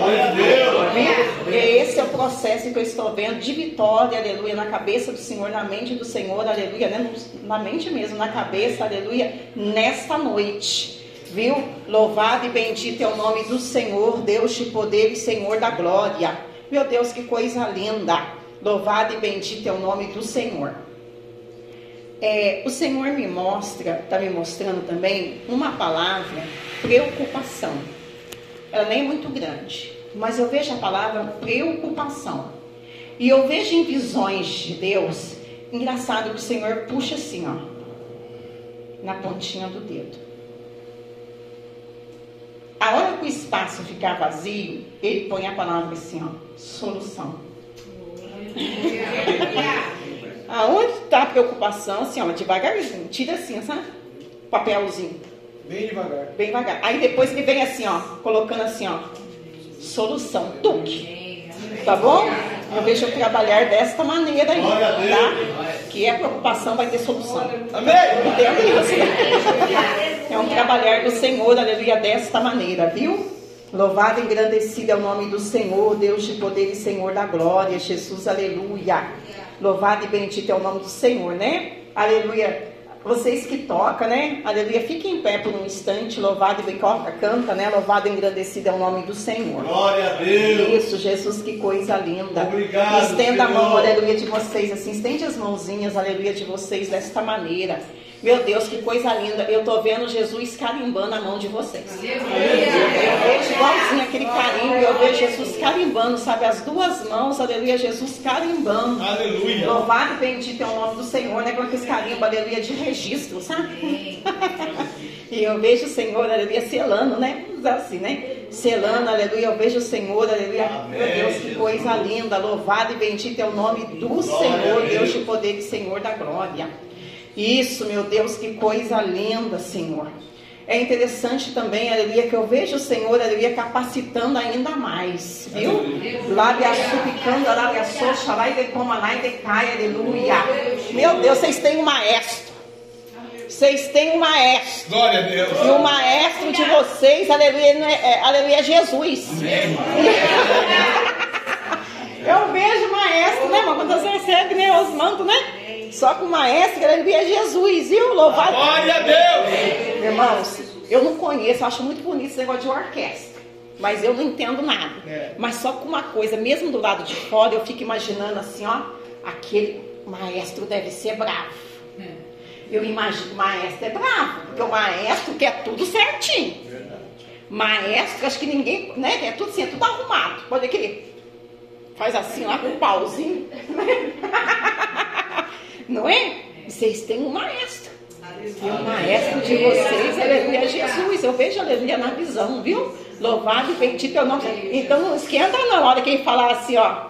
Esse é o processo que eu estou vendo de vitória, aleluia, na cabeça do Senhor, na mente do Senhor, aleluia, né? na mente mesmo, na cabeça, aleluia, nesta noite. Viu? Louvado e bendito é o nome do Senhor, Deus de poder e Senhor da glória. Meu Deus, que coisa linda. Louvado e bendito é o nome do Senhor. É, o Senhor me mostra, está me mostrando também, uma palavra preocupação. Ela nem é muito grande, mas eu vejo a palavra preocupação. E eu vejo em visões de Deus, engraçado que o Senhor puxa assim, ó, na pontinha do dedo. A hora que o espaço ficar vazio, ele põe a palavra assim, ó, solução. Aonde está a preocupação? Assim, ó, devagarzinho. Tira assim, sabe? Papelzinho. Bem devagar. Bem devagar. Aí depois ele vem assim, ó, colocando assim, ó. Solução. Tuque. Tá bom? Eu vejo eu trabalhar desta maneira aí, tá? Que é preocupação, vai ter solução. Amém? Isso? É um trabalhar do Senhor, aleluia, desta maneira, viu? Louvado e engrandecido é o nome do Senhor, Deus de poder e Senhor da glória, Jesus, aleluia. Louvado e bendito é o nome do Senhor, né? Aleluia. Vocês que tocam, né? Aleluia. Fiquem em pé por um instante. Louvado e bem canta, né? Louvado e engrandecido é o nome do Senhor. Glória a Deus. Isso, Jesus, que coisa linda. Obrigado. Estenda Senhor. a mão, aleluia, de vocês, assim. Estende as mãozinhas, aleluia, de vocês desta maneira. Meu Deus, que coisa linda. Eu tô vendo Jesus carimbando a mão de vocês. Eu vejo igualzinho aquele carimbo. Eu vejo Jesus carimbando, sabe? As duas mãos, aleluia, Jesus carimbando. Aleluia. Louvado e bendito é o nome do Senhor, né? Com aqueles carimbo, aleluia, de registro, sabe? e eu vejo o Senhor, aleluia, selando, né? Assim, né? Selando, aleluia. Eu vejo o Senhor, aleluia. Amém, Meu Deus, que Jesus. coisa linda. Louvado e bendito é o nome do Glória Senhor, Deus. Deus de poder e Senhor da glória. Isso, meu Deus, que coisa linda, Senhor. É interessante também, aleluia, que eu vejo o Senhor, aleluia, capacitando ainda mais, viu? Lábia supicando, lábia soxa, lá e de coma, lá e de cai, aleluia. Meu Deus, vocês têm um maestro. Vocês têm um maestro. Glória a Deus. E o maestro de vocês, aleluia, é, é- aleluia, é Jesus. Eu vejo o maestro, né, irmão? Quando você recebe né, os mantos, né? Só que o maestro, aleluia, é Jesus, viu? Louvado. Glória a Deus. Irmãos, eu não conheço, eu acho muito bonito esse negócio de orquestra. Mas eu não entendo nada. É. Mas só com uma coisa, mesmo do lado de fora, eu fico imaginando assim, ó, aquele maestro deve ser bravo. Eu imagino que o maestro é bravo, porque o maestro quer tudo certinho. Maestro, acho que ninguém, né? É tudo assim, é tudo arrumado. Pode crer. Faz assim lá com um pauzinho. Não é? Vocês têm um maestro. E o maestro de vocês, aleluia, é Jesus. Eu vejo aleluia na visão, viu? Louvado e bendito é o nome. Então não esquenta não, hora que ele falar assim, ó.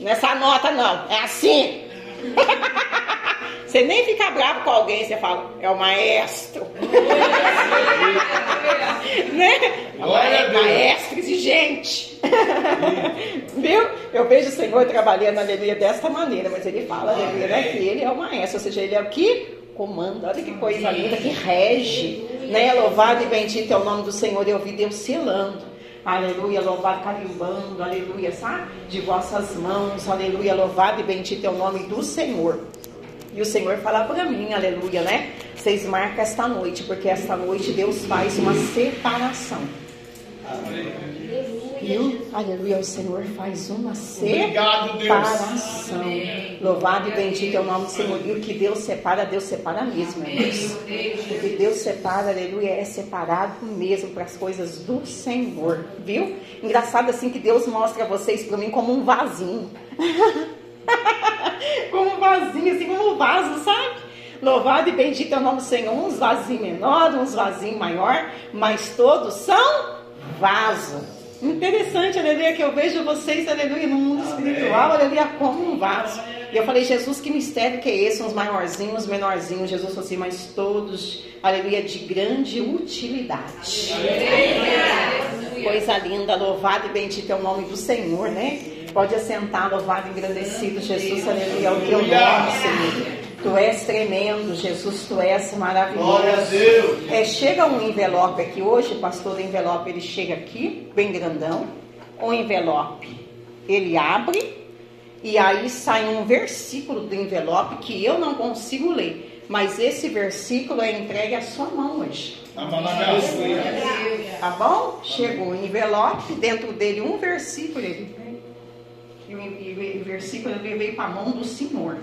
Nessa nota não, é assim. Você nem fica bravo com alguém, você fala, é o maestro. né? Deus. Maestro exigente. Viu? Eu vejo o Senhor trabalhando, aleluia, desta maneira, mas ele fala, aleluia, né, que ele é o maestro, ou seja, ele é o que comanda, olha que coisa linda, que rege, né? Louvado e bendito é o nome do Senhor, eu vi Deus selando. Aleluia, louvado, carimbando, aleluia, sabe? De vossas mãos, aleluia, louvado e bendito é o nome do Senhor. E o Senhor fala para mim, aleluia, né? Vocês marcam esta noite, porque esta noite Deus faz uma separação. Viu? Aleluia, o Senhor faz uma Obrigado, separação. Louvado e bendito é o nome do Senhor. E o que Deus separa, Deus separa mesmo, irmãos. O que Deus separa, aleluia, é separado mesmo para as coisas do Senhor, viu? Engraçado assim que Deus mostra vocês para mim como um vasinho. como um vasinho, assim como um vaso, sabe? Louvado e bendito é o nome do Senhor. Uns vasinhos menor, uns vasinhos maior, mas todos são vaso. Interessante, aleluia, que eu vejo vocês, aleluia, no mundo espiritual, aleluia, como um vaso. E eu falei, Jesus, que mistério que é esse? Uns maiorzinhos, uns menorzinhos. Jesus falou assim, mas todos, aleluia, de grande utilidade. Coisa linda, louvado e bendito é o nome do Senhor, né? Pode assentar, louvado e engrandecido, Jesus, aleluia, é o teu nome, Senhor. Tu és tremendo, Jesus, tu és maravilhoso. Glória a Deus. É, chega um envelope aqui hoje, pastor do envelope, ele chega aqui, bem grandão. O envelope, ele abre e aí sai um versículo do envelope que eu não consigo ler. Mas esse versículo é entregue à sua mão hoje. Tá bom? Chegou o envelope, dentro dele um versículo. Ele, e versículo ele veio para a mão do Senhor.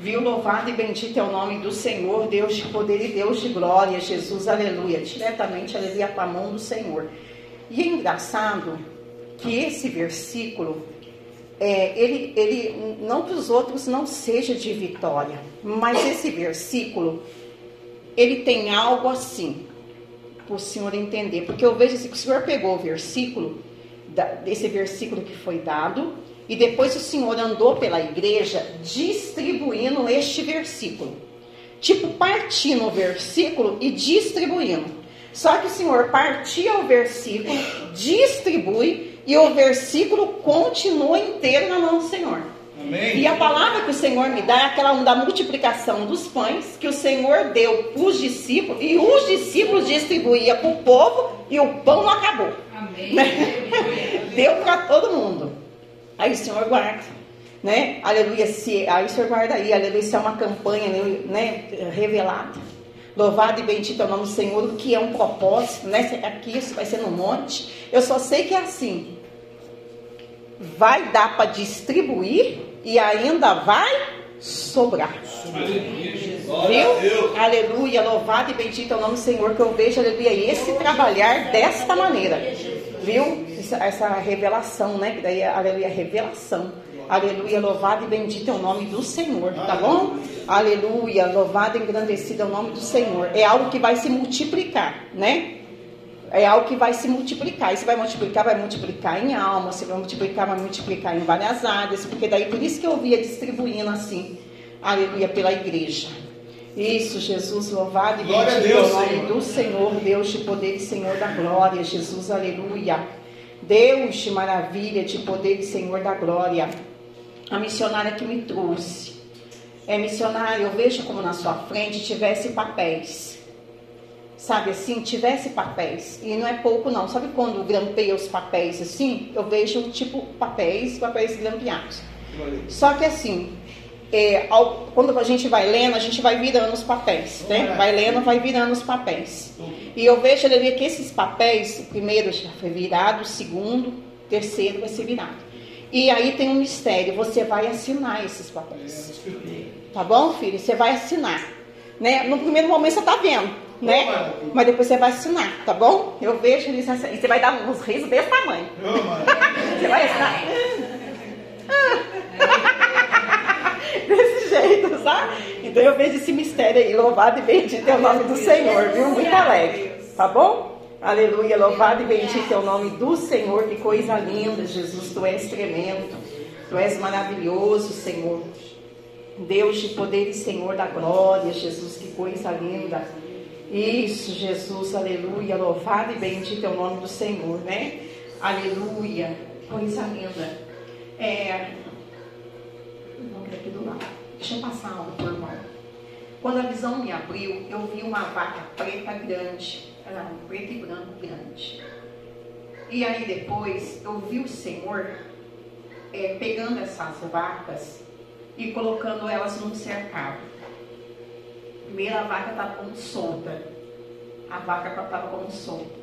Viu, louvado e bendito é o nome do Senhor, Deus de poder e Deus de glória, Jesus, aleluia. Diretamente, aleluia, para a mão do Senhor. E é engraçado que esse versículo, é, ele, ele, não que os outros não seja de vitória, mas esse versículo, ele tem algo assim, para o senhor entender. Porque eu vejo assim, que o senhor pegou o versículo, desse versículo que foi dado, e depois o senhor andou pela igreja distribuindo este versículo. Tipo, partindo o versículo e distribuindo. Só que o senhor partia o versículo, distribui, e o versículo continua inteiro na mão do senhor. Amém. E a palavra que o Senhor me dá é aquela da multiplicação dos pães que o Senhor deu para os discípulos e os discípulos distribuíam para o povo e o pão não acabou. Amém. Deu para todo mundo. Aí o Senhor guarda, né? Aleluia. Se, aí o Senhor guarda aí, aleluia. Isso é uma campanha né, revelada. Louvado e bendito é o nome do Senhor, o que é um propósito, né? Aqui isso vai ser no monte. Eu só sei que é assim vai dar para distribuir e ainda vai sobrar. Viu? Aleluia, louvado e bendito é o nome do Senhor que eu vejo, aleluia, esse trabalhar desta maneira. Viu? Essa, revelação, né? Que daí, aleluia, revelação. Aleluia, louvado e bendito é o nome do Senhor, tá bom? Aleluia, louvado e engrandecido é o nome do Senhor. É algo que vai se multiplicar, né? é algo que vai se multiplicar. E se vai multiplicar, vai multiplicar em alma, se vai multiplicar, vai multiplicar em várias áreas, porque daí por isso que eu via distribuindo assim, aleluia, pela igreja. Isso, Jesus, louvado e bendito é o nome do Senhor, Deus de poder e Senhor da glória, Jesus, aleluia. Deus de maravilha, de poder e Senhor da glória. A missionária que me trouxe. É missionária, eu vejo como na sua frente tivesse papéis sabe assim, tivesse papéis, e não é pouco não, sabe quando grampeia os papéis assim? Eu vejo tipo papéis, papéis grampeados. Só que assim, é, ao- quando a gente vai lendo, a gente vai virando os papéis, né? Vai lendo, vai virando os papéis. E eu vejo, aleluia, que esses papéis, o primeiro já foi virado, o segundo, o terceiro vai ser virado. E aí tem um mistério, você vai assinar esses papéis. Tá bom, filho? Você vai assinar. Né? No primeiro momento você tá vendo, né? Mas depois você vai assinar, tá bom? Eu vejo isso, e você vai dar uns risos desse tamanho. Você vai assinar. Então eu vejo esse mistério aí, louvado e bendito é o nome do Senhor, viu? Muito alegre, tá bom? Aleluia, louvado e bendito é o nome do Senhor, que coisa linda, Jesus, tu és tremendo, tu és maravilhoso, Senhor. Deus de poder e Senhor da glória, Jesus, que coisa linda. Isso, Jesus, aleluia, louvado e bendito é o nome do Senhor, né? Aleluia, coisa linda. É, aqui do lado. Deixa eu passar algo por. Quando a visão me abriu, eu vi uma vaca preta grande. Era um preto e branco grande. E aí depois eu vi o Senhor é, pegando essas vacas e colocando elas num cercado. Primeiro a vaca estava como solta. A vaca estava como solta.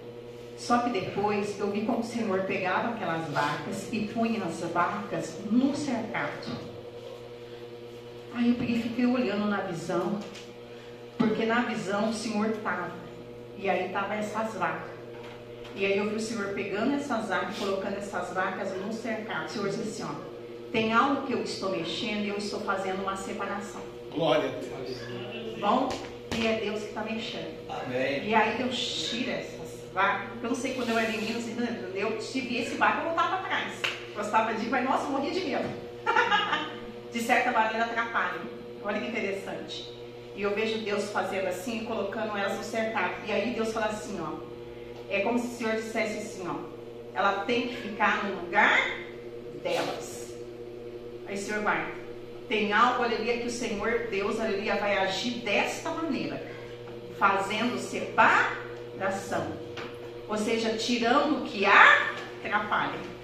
Só que depois eu vi como o Senhor pegava aquelas vacas e punha as vacas no cercado. Aí eu peguei, fiquei olhando na visão, porque na visão o Senhor estava. E aí estavam essas vacas. E aí eu vi o Senhor pegando essas vacas, colocando essas vacas no cercado. O Senhor disse assim, ó, tem algo que eu estou mexendo e eu estou fazendo uma separação. Glória a Deus. Bom, e é Deus que está mexendo. Amém. E aí Deus tira essas vacas. Eu não sei quando eu era menino, assim, eu tive esse vaca, eu voltava para trás. Gostava de, mas nossa, morria de medo. de certa maneira atrapalham. Olha que interessante. E eu vejo Deus fazendo assim, colocando elas no cercado. E aí Deus fala assim, ó. É como se o Senhor dissesse assim, ó. Ela tem que ficar no lugar delas. Aí o Senhor vai. Tem algo, aleluia, que o Senhor Deus, aleluia, vai agir desta maneira. Fazendo separação. Ou seja, tirando o que atrapalha.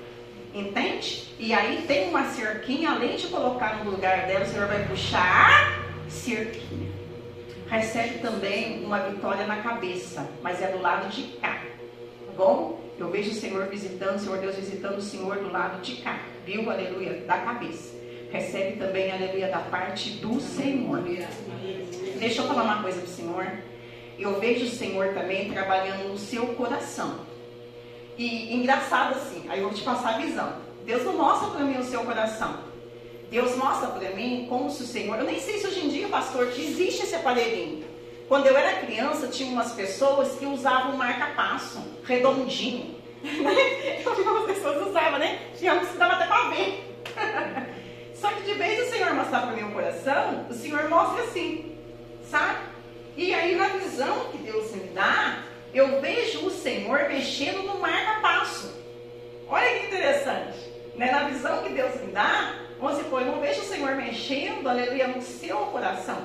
Entende? E aí tem uma cerquinha, além de colocar no lugar dela, o Senhor vai puxar cerquinha. Recebe também uma vitória na cabeça, mas é do lado de cá. Tá bom? Eu vejo o Senhor visitando, o Senhor Deus visitando o Senhor do lado de cá. Viu? Aleluia, da cabeça. Recebe também, aleluia, da parte do Senhor. Deixa eu falar uma coisa para o Senhor. Eu vejo o Senhor também trabalhando no seu coração. E engraçado assim, aí eu vou te passar a visão. Deus não mostra para mim o seu coração. Deus mostra para mim como se o Senhor. Eu nem sei se hoje em dia, pastor, existe esse aparelhinho. Quando eu era criança, tinha umas pessoas que usavam marca-passo, redondinho. Eu vi umas pessoas usavam, né? Tinha uns que dava até para ver. Só que de vez o Senhor mostrar para mim o coração, o Senhor mostra assim, sabe? E aí na visão que Deus me dá, eu vejo o Senhor mexendo no marca-passo. Olha que interessante. Né? Na visão que Deus me dá, como se for, eu não vejo o Senhor mexendo, aleluia, no seu coração.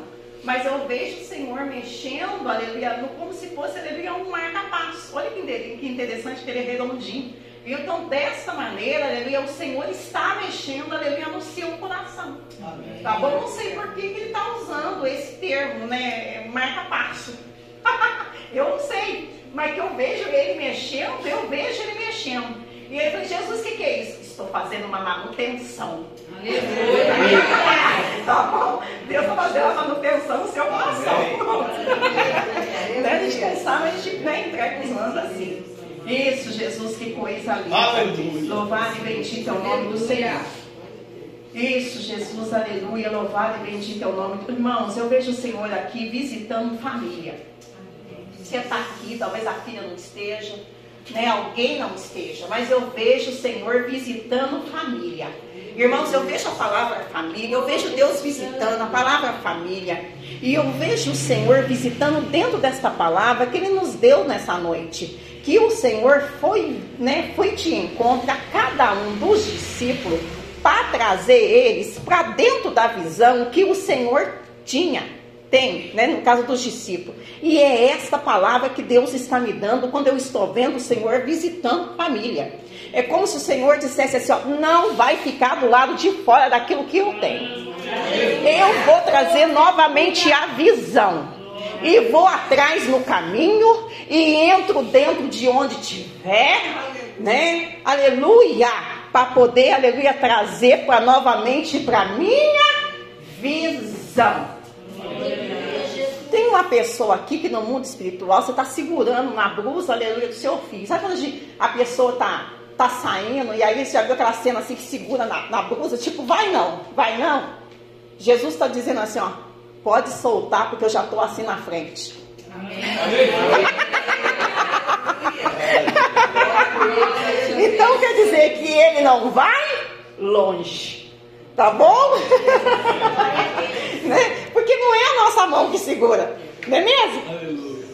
Mas eu vejo o Senhor mexendo, aleluia, no, como se fosse, aleluia, um marca-passo. Olha que interessante que ele é redondinho. Então, dessa maneira, aleluia, o Senhor está mexendo, aleluia, no seu coração. Amém. Tá bom? Não sei por que, que ele está usando esse termo, né? Marca-passo. eu não sei mas que eu vejo ele mexendo, eu vejo ele mexendo. E ele falou, Jesus, o que, que é isso? Estou fazendo uma manutenção. Aleluia. tá bom? Deus está fazendo a manutenção no seu coração. né? A gente pensar, mas a gente vem entrega os mãos assim. Isso, Jesus, que coisa linda. Aleluia. Louvado e bendito é o nome do Senhor. Isso, Jesus, aleluia. Louvado e bendito é o nome do Irmãos, eu vejo o Senhor aqui visitando família. Você está aqui, talvez a filha não esteja, né? alguém não esteja, mas eu vejo o Senhor visitando família. Irmãos, eu vejo a palavra família, eu vejo Deus visitando a palavra família, e eu vejo o Senhor visitando dentro desta palavra que Ele nos deu nessa noite. Que o Senhor foi, né, foi de encontro a cada um dos discípulos para trazer eles para dentro da visão que o Senhor tinha tem, né, no caso dos discípulos. E é esta palavra que Deus está me dando quando eu estou vendo o Senhor visitando família. É como se o Senhor dissesse assim: ó, não vai ficar do lado de fora daquilo que eu tenho. Eu vou trazer novamente a visão. E vou atrás no caminho e entro dentro de onde tiver, né? Aleluia! Para poder, aleluia, trazer para novamente para minha visão. Tem uma pessoa aqui que no mundo espiritual você está segurando na blusa, aleluia, do seu filho. Sabe quando a pessoa está tá saindo e aí você já viu aquela cena assim que segura na, na blusa, tipo, vai não, vai não. Jesus está dizendo assim, ó, pode soltar, porque eu já estou assim na frente. Então quer dizer que ele não vai longe. Tá bom? né? Porque não é a nossa mão que segura. Não é mesmo?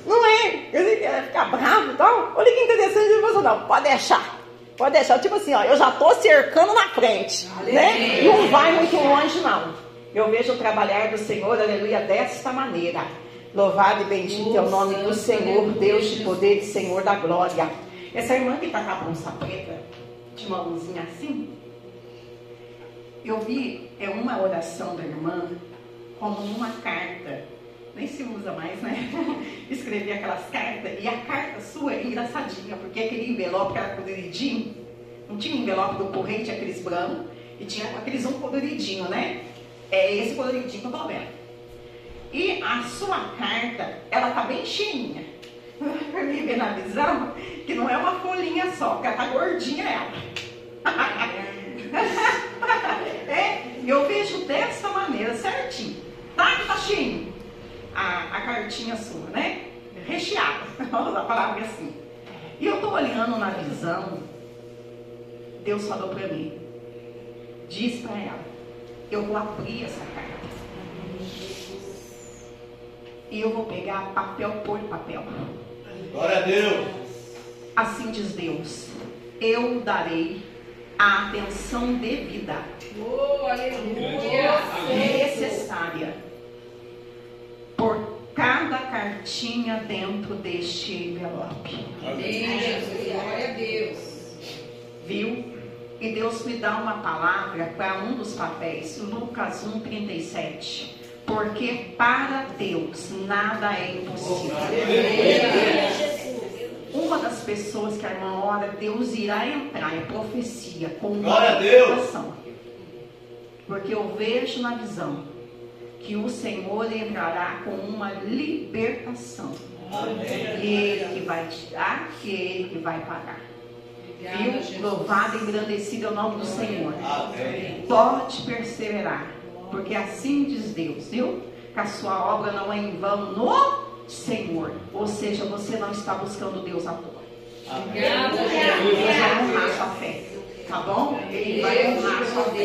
Não é. Quer dizer, ela fica bravo e tal. Olha que interessante. Ele falou, não, pode deixar. Pode deixar. Tipo assim, ó, eu já tô cercando na frente. Né? Não vai muito longe, não. Eu vejo o trabalhar do Senhor, aleluia, desta maneira. Louvado e bendito é o nome do Senhor, Deus de poder e Senhor da glória. Essa irmã que está com a bolsa preta, de uma luzinha assim, eu vi, é uma oração da irmã, como uma carta. Nem se usa mais, né? Escrever aquelas cartas. E a carta sua é engraçadinha, porque aquele envelope que era coloridinho, não tinha envelope do correio, tinha aqueles brancos, e tinha aqueles um coloridinho, né? É esse coloridinho que eu tô vendo. E a sua carta, ela tá bem cheinha. Para mim ver na visão, que não é uma folhinha só, porque ela tá gordinha ela. é, eu vejo dessa maneira, certinho. Tá que cheinho. A, a cartinha sua, né? Recheada. Vamos usar a palavra assim. E eu tô olhando na visão, Deus falou para mim, diz para ela, eu vou abrir essa carta. E eu vou pegar papel por papel. Glória a Deus. Assim diz Deus: Eu darei a atenção devida, Oh, aleluia. necessária, por cada cartinha dentro deste envelope. Amém, Jesus. Glória a Deus. Viu? E Deus me dá uma palavra para um dos papéis, Lucas 1,37. Porque para Deus nada é impossível. Uma das pessoas que a irmã ora, Deus irá entrar, é profecia, com Glória a Deus. libertação. Porque eu vejo na visão que o Senhor entrará com uma libertação. E Ele que vai tirar, que Ele que vai pagar. Obrigada, Viu? Jesus. Louvado e engrandecido é o nome do Senhor. Amém. Pode perseverar, porque assim diz Deus, viu? Que a sua obra não é em vão no Senhor. Ou seja, você não está buscando Deus à toa. Obrigada, Deus vai Jesus. honrar a sua fé. Tá bom? Ele vai honrar a sua fé.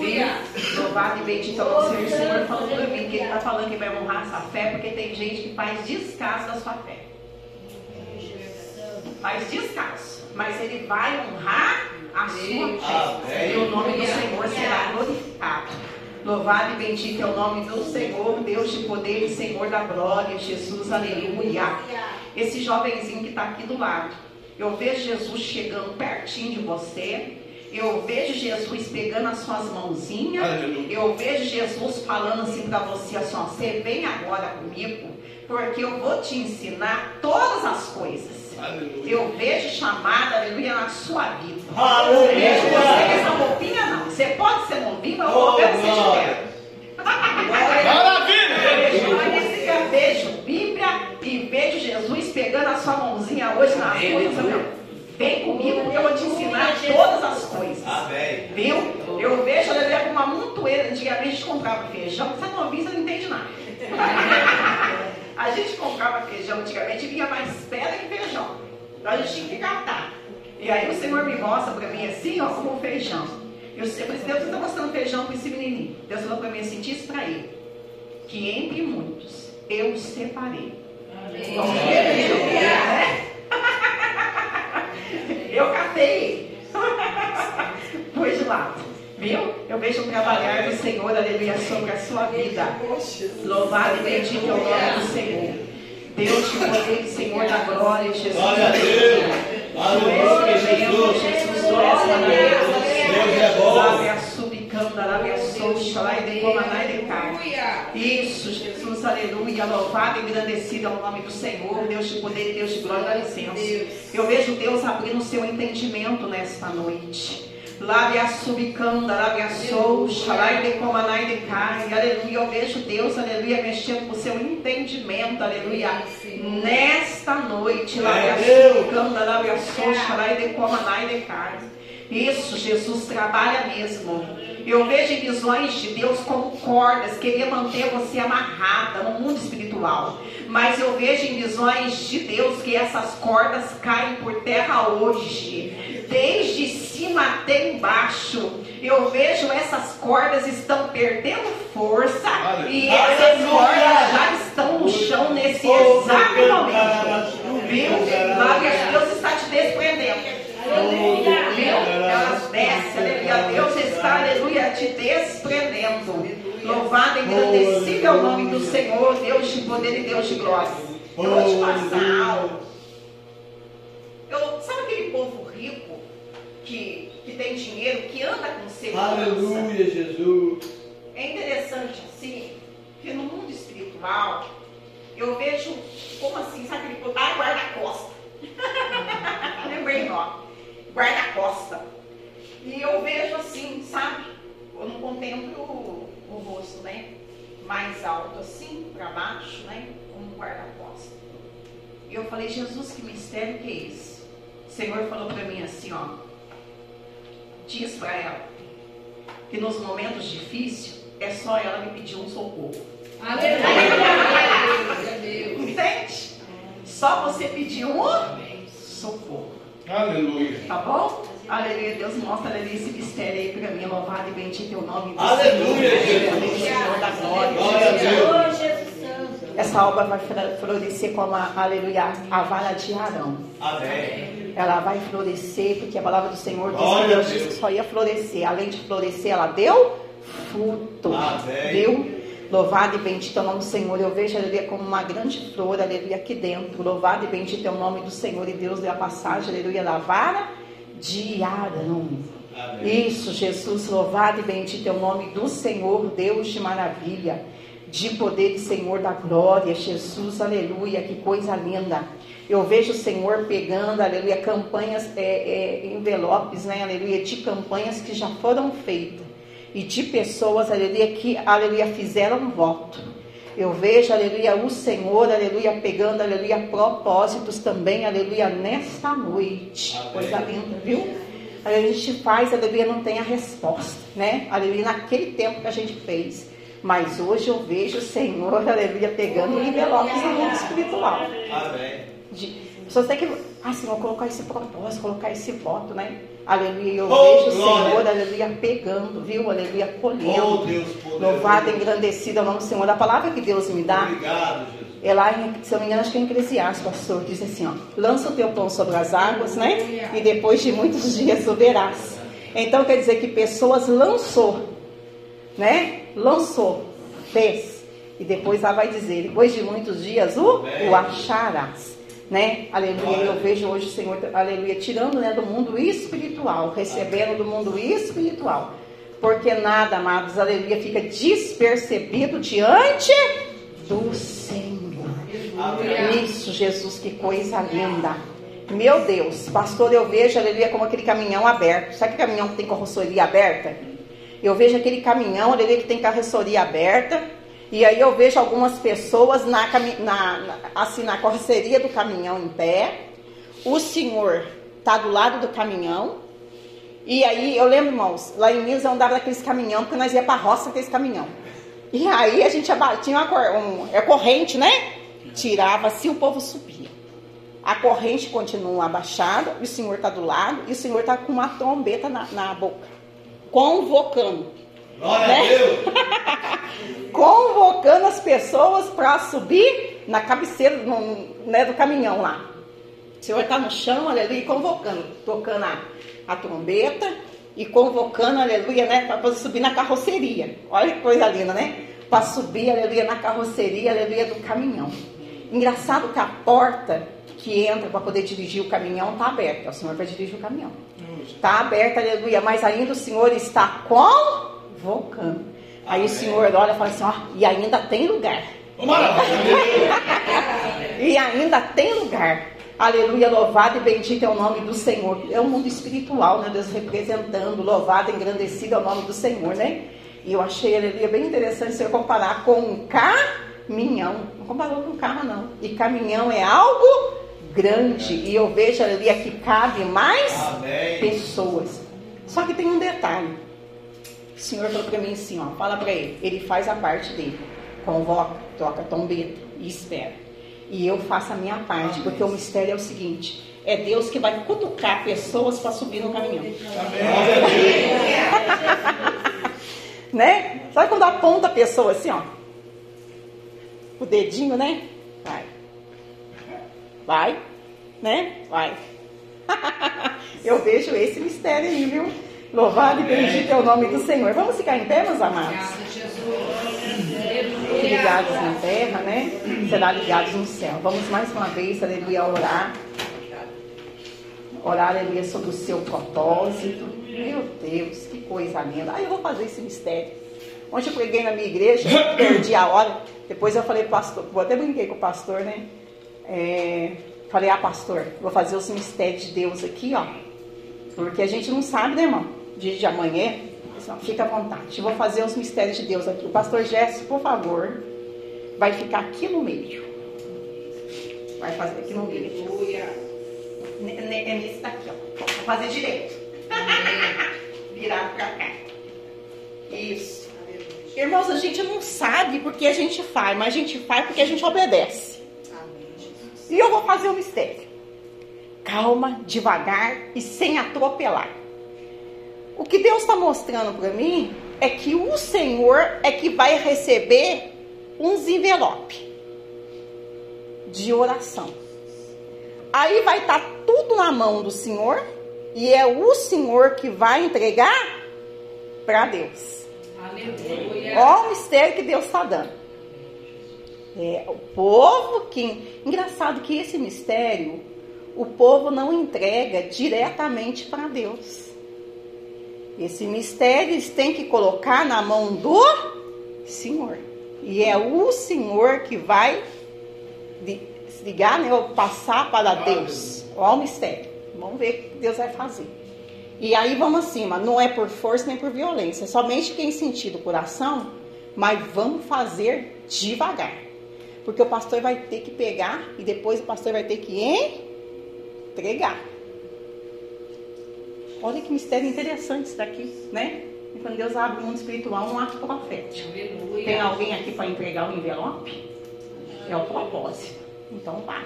Viu? Louvado e bendito é o Senhor. O Senhor falou para mim que Ele está falando que vai honrar essa fé, porque tem gente que faz descaso da sua fé. Faz descaso. Mas Ele vai honrar a sua fé. Amém. E o nome do Senhor será glorificado. Louvado e bendito é o nome do Senhor, Deus de poder e Senhor da glória, Jesus, aleluia. Esse jovenzinho que está aqui do lado, eu vejo Jesus chegando pertinho de você. Eu vejo Jesus pegando as suas mãozinhas. Aleluia. Eu vejo Jesus falando assim para você, assim, ó, você vem agora comigo, porque eu vou te ensinar todas as coisas. Aleluia. Eu vejo chamada, aleluia, na sua vida. Aleluia. Eu vejo você com essa roupinha, não. Você pode ser novinho, mas eu vou Oh, ver você glória. tiver. Maravilha. Eu vejo Bíblia e vejo Jesus pegando a sua mãozinha hoje nas Amém. coisas, meu. Vem comigo que eu vou te ensinar todas as coisas. Amém. Viu? Eu vejo aleluia com uma montoeira. Antigamente a gente comprava feijão. Você é novinho, você não entende nada. A gente comprava feijão antigamente e vinha mais pedra que feijão. Então a gente tinha que catar. E aí o Senhor me mostra pra mim assim, ó, como feijão. Eu, falei, Deus, está mostrando feijão para esse menininho. Deus falou pra mim assim, diz pra ele, que entre muitos eu separei. Eu catei. Pois de lado. Viu? Eu vejo o trabalhar do Senhor, aleluia, sobre a sua vida. Louvado e bendito é o nome do Senhor. Deus te poder, Senhor da glória, Jesus. Glória a Deus. Aleluia, Jesus. Jesus, tu és maravilhoso. Deus é bom. Isso, Jesus, aleluia, louvado e engrandecido é o nome do Senhor, Deus de poder, Deus de glória, dá licença. Eu vejo Deus abrindo o seu entendimento nesta noite. Lábia subicanda, lábia sou, xalai de comanai de cai, aleluia. Eu vejo Deus, aleluia, mexendo com o seu entendimento, aleluia. Nesta noite, lábia Deus. subicanda, lábia sou, xalai de comanai de cai. Isso, Jesus trabalha mesmo. Eu vejo visões de Deus como cordas, querer manter você amarrada no mundo espiritual. Mas eu vejo em visões de Deus que essas cordas caem por terra hoje, desde cima até embaixo. Eu vejo essas cordas estão perdendo força e essas Aleluia. cordas já estão no chão nesse Oh, exato momento. Viu? Glória Deus está te desprendendo. Viu? Elas descem, aleluia. Deus está, aleluia, te desprendendo. Louvado e engrandecido é o nome do Senhor, Deus de poder e Deus de glória. Eu vou te passar algo. Eu, sabe aquele povo rico que, que tem dinheiro, que anda com segurança? Aleluia, Jesus. É interessante assim, que no mundo espiritual, eu vejo como assim, sabe aquele povo? Ah, guarda-costa. Lembrei, ó. Guarda-costa. E eu vejo assim, sabe? Eu não contemplo o, rosto, né? Mais alto assim, para baixo, né? Como um guarda-costa. E eu falei, Jesus, que mistério que é esse? O Senhor falou para mim assim, ó. Diz para ela que nos momentos difíceis é só ela me pedir um socorro. Aleluia. Glória a Deus. Entende? Só você pedir um socorro. Aleluia. Tá bom? Aleluia. Deus mostra aleluia, esse mistério aí para mim. Louvado e bendito é o nome do Aleluia, Senhor. Jesus. Senhor da glória. A Deus. Essa obra vai flo- florescer como a, aleluia, a vara de Arão. Amém. Ela vai florescer, porque a palavra do Senhor diz que Deus Deus. disse que só ia florescer. Além de florescer, ela deu fruto. Amém. Viu? Louvado e bendito é o nome do Senhor. Eu vejo, aleluia, como uma grande flor, aleluia, aqui dentro. Louvado e bendito é o nome do Senhor. E Deus deu a passagem, aleluia, da vara de Arão. Amém. Isso, Jesus, louvado e bendito é o nome do Senhor, Deus de maravilha, de poder e Senhor da glória, Jesus, aleluia, que coisa linda. Eu vejo o Senhor pegando, aleluia, campanhas, é, é, envelopes, né, aleluia, de campanhas que já foram feitas e de pessoas, aleluia, que, aleluia, fizeram voto. Eu vejo, aleluia, o Senhor, aleluia, pegando, aleluia, propósitos também, aleluia, nesta noite. Amém. Coisa linda, viu? A gente faz, aleluia, não tem a resposta, né? Aleluia, naquele tempo que a gente fez. Mas hoje eu vejo o Senhor, aleluia, pegando envelopes no mundo espiritual. Amém. De, pessoas têm que, ah, Senhor, colocar esse propósito, colocar esse voto, né? Aleluia, eu Oh, vejo o glória. Senhor, aleluia, pegando, viu? Aleluia, colhendo. Oh, Deus poderoso. Louvado e engrandecido é o nome do Senhor. A palavra que Deus me dá Obrigado, Jesus. é lá, em, se eu não me engano, acho que é em Eclesiastes, pastor, diz assim, ó, lança o teu pão sobre as águas, né? E depois de muitos dias o verás. Então quer dizer que pessoas lançou, né? Lançou, fez. E depois lá vai dizer, depois de muitos dias o, o acharás. Né? Aleluia, eu vejo hoje o Senhor, aleluia, tirando né, do mundo espiritual, recebendo do mundo espiritual. Porque nada, amados, aleluia, fica despercebido diante do Senhor. Isso, Jesus, que coisa linda. Meu Deus, pastor, eu vejo, aleluia, como aquele caminhão aberto. Sabe que caminhão que tem carroceria aberta? Eu vejo aquele caminhão, aleluia, que tem carroceria aberta. E aí eu vejo algumas pessoas na, na, na- assim, na carroceria do caminhão em pé. O senhor tá do lado do caminhão. E aí, eu lembro, irmãos, lá em Minas eu andava naqueles caminhão, porque nós ia pra roça com aqueles caminhão. E aí a gente tinha uma um, é corrente, né? Tirava assim, o povo subia. A corrente continua abaixada, o senhor está do lado, e o senhor está com uma trombeta na, na boca, convocando. Glória Né? a Deus. Convocando as pessoas para subir na cabeceira no- né, do caminhão lá. O senhor está no chão, aleluia, e convocando, tocando a, a trombeta e convocando, aleluia, né, para subir na carroceria. Olha que coisa linda, né? Para subir, aleluia, na carroceria, aleluia, do caminhão. Engraçado que a porta que entra para poder dirigir o caminhão está aberta. O senhor vai dirigir o caminhão. Está aberta, aleluia, mas ainda o senhor está convocando. Aí o senhor olha e fala assim, ó, e ainda tem lugar. E ainda tem lugar. Aleluia, louvado e bendito é o nome do Senhor. É o mundo espiritual, né? Deus representando, louvado, engrandecido é o nome do Senhor, né? E eu achei, aleluia, bem interessante se eu comparar com um caminhão. Não comparou com carro, não. E caminhão é algo grande. E eu vejo, aleluia, que cabe mais Amém. pessoas. Só que tem um detalhe. O Senhor falou para mim assim, ó, fala para ele, ele faz a parte dele. Convoca, toca trombeta e espera. E eu faço a minha parte, porque o mistério é o seguinte: é Deus que vai cutucar pessoas para subir no caminhão. né? Sabe quando aponta a pessoa assim, ó? O dedinho, né? Vai. Vai. Né? Vai. Eu vejo esse mistério aí, viu? Louvado e bendito é o nome do Senhor. Vamos ficar em pé, meus amados? Ligados na terra, né? Será ligados no céu. Vamos mais uma vez, aleluia, orar. Orar, aleluia, sobre o seu propósito. Meu Deus, que coisa linda. Ah, eu vou fazer esse mistério. Ontem eu preguei na minha igreja, perdi a hora. Depois eu falei, pastor, vou até brinquei com o pastor, né? É, falei, ah, pastor, vou fazer os mistérios de Deus aqui, ó. Porque a gente não sabe, né, irmão? Dia de amanhã, fica à vontade. Vou fazer os mistérios de Deus aqui. O pastor Jéssica, por favor, vai ficar aqui no meio. Vai fazer aqui no meio. É nesse daqui, ó. Vou fazer direito. Virar pra cá. Isso. Irmãos, a gente não sabe porque a gente faz, mas a gente faz porque a gente obedece. E eu vou fazer o mistério. Calma, devagar e sem atropelar. O que Deus está mostrando para mim é que o Senhor é que vai receber uns envelopes de oração. Aí vai estar tá tudo na mão do Senhor e é o Senhor que vai entregar para Deus. Aleluia. Olha o mistério que Deus está dando. É, o povo que. Engraçado que esse mistério, o povo não entrega diretamente para Deus. Esse mistério eles têm que colocar na mão do Senhor. E é o Senhor que vai ligar, né, ou passar para Deus. Olha o mistério. Vamos ver o que Deus vai fazer. E aí vamos acima, não é por força nem por violência, é somente quem sentir do coração, mas vamos fazer devagar. Porque o pastor vai ter que pegar e depois o pastor vai ter que entregar. Olha que mistério interessante isso daqui, né? E quando Deus abre o mundo espiritual, um ato profético. Aleluia. Tem alguém aqui para entregar o envelope? É o propósito. Então vai.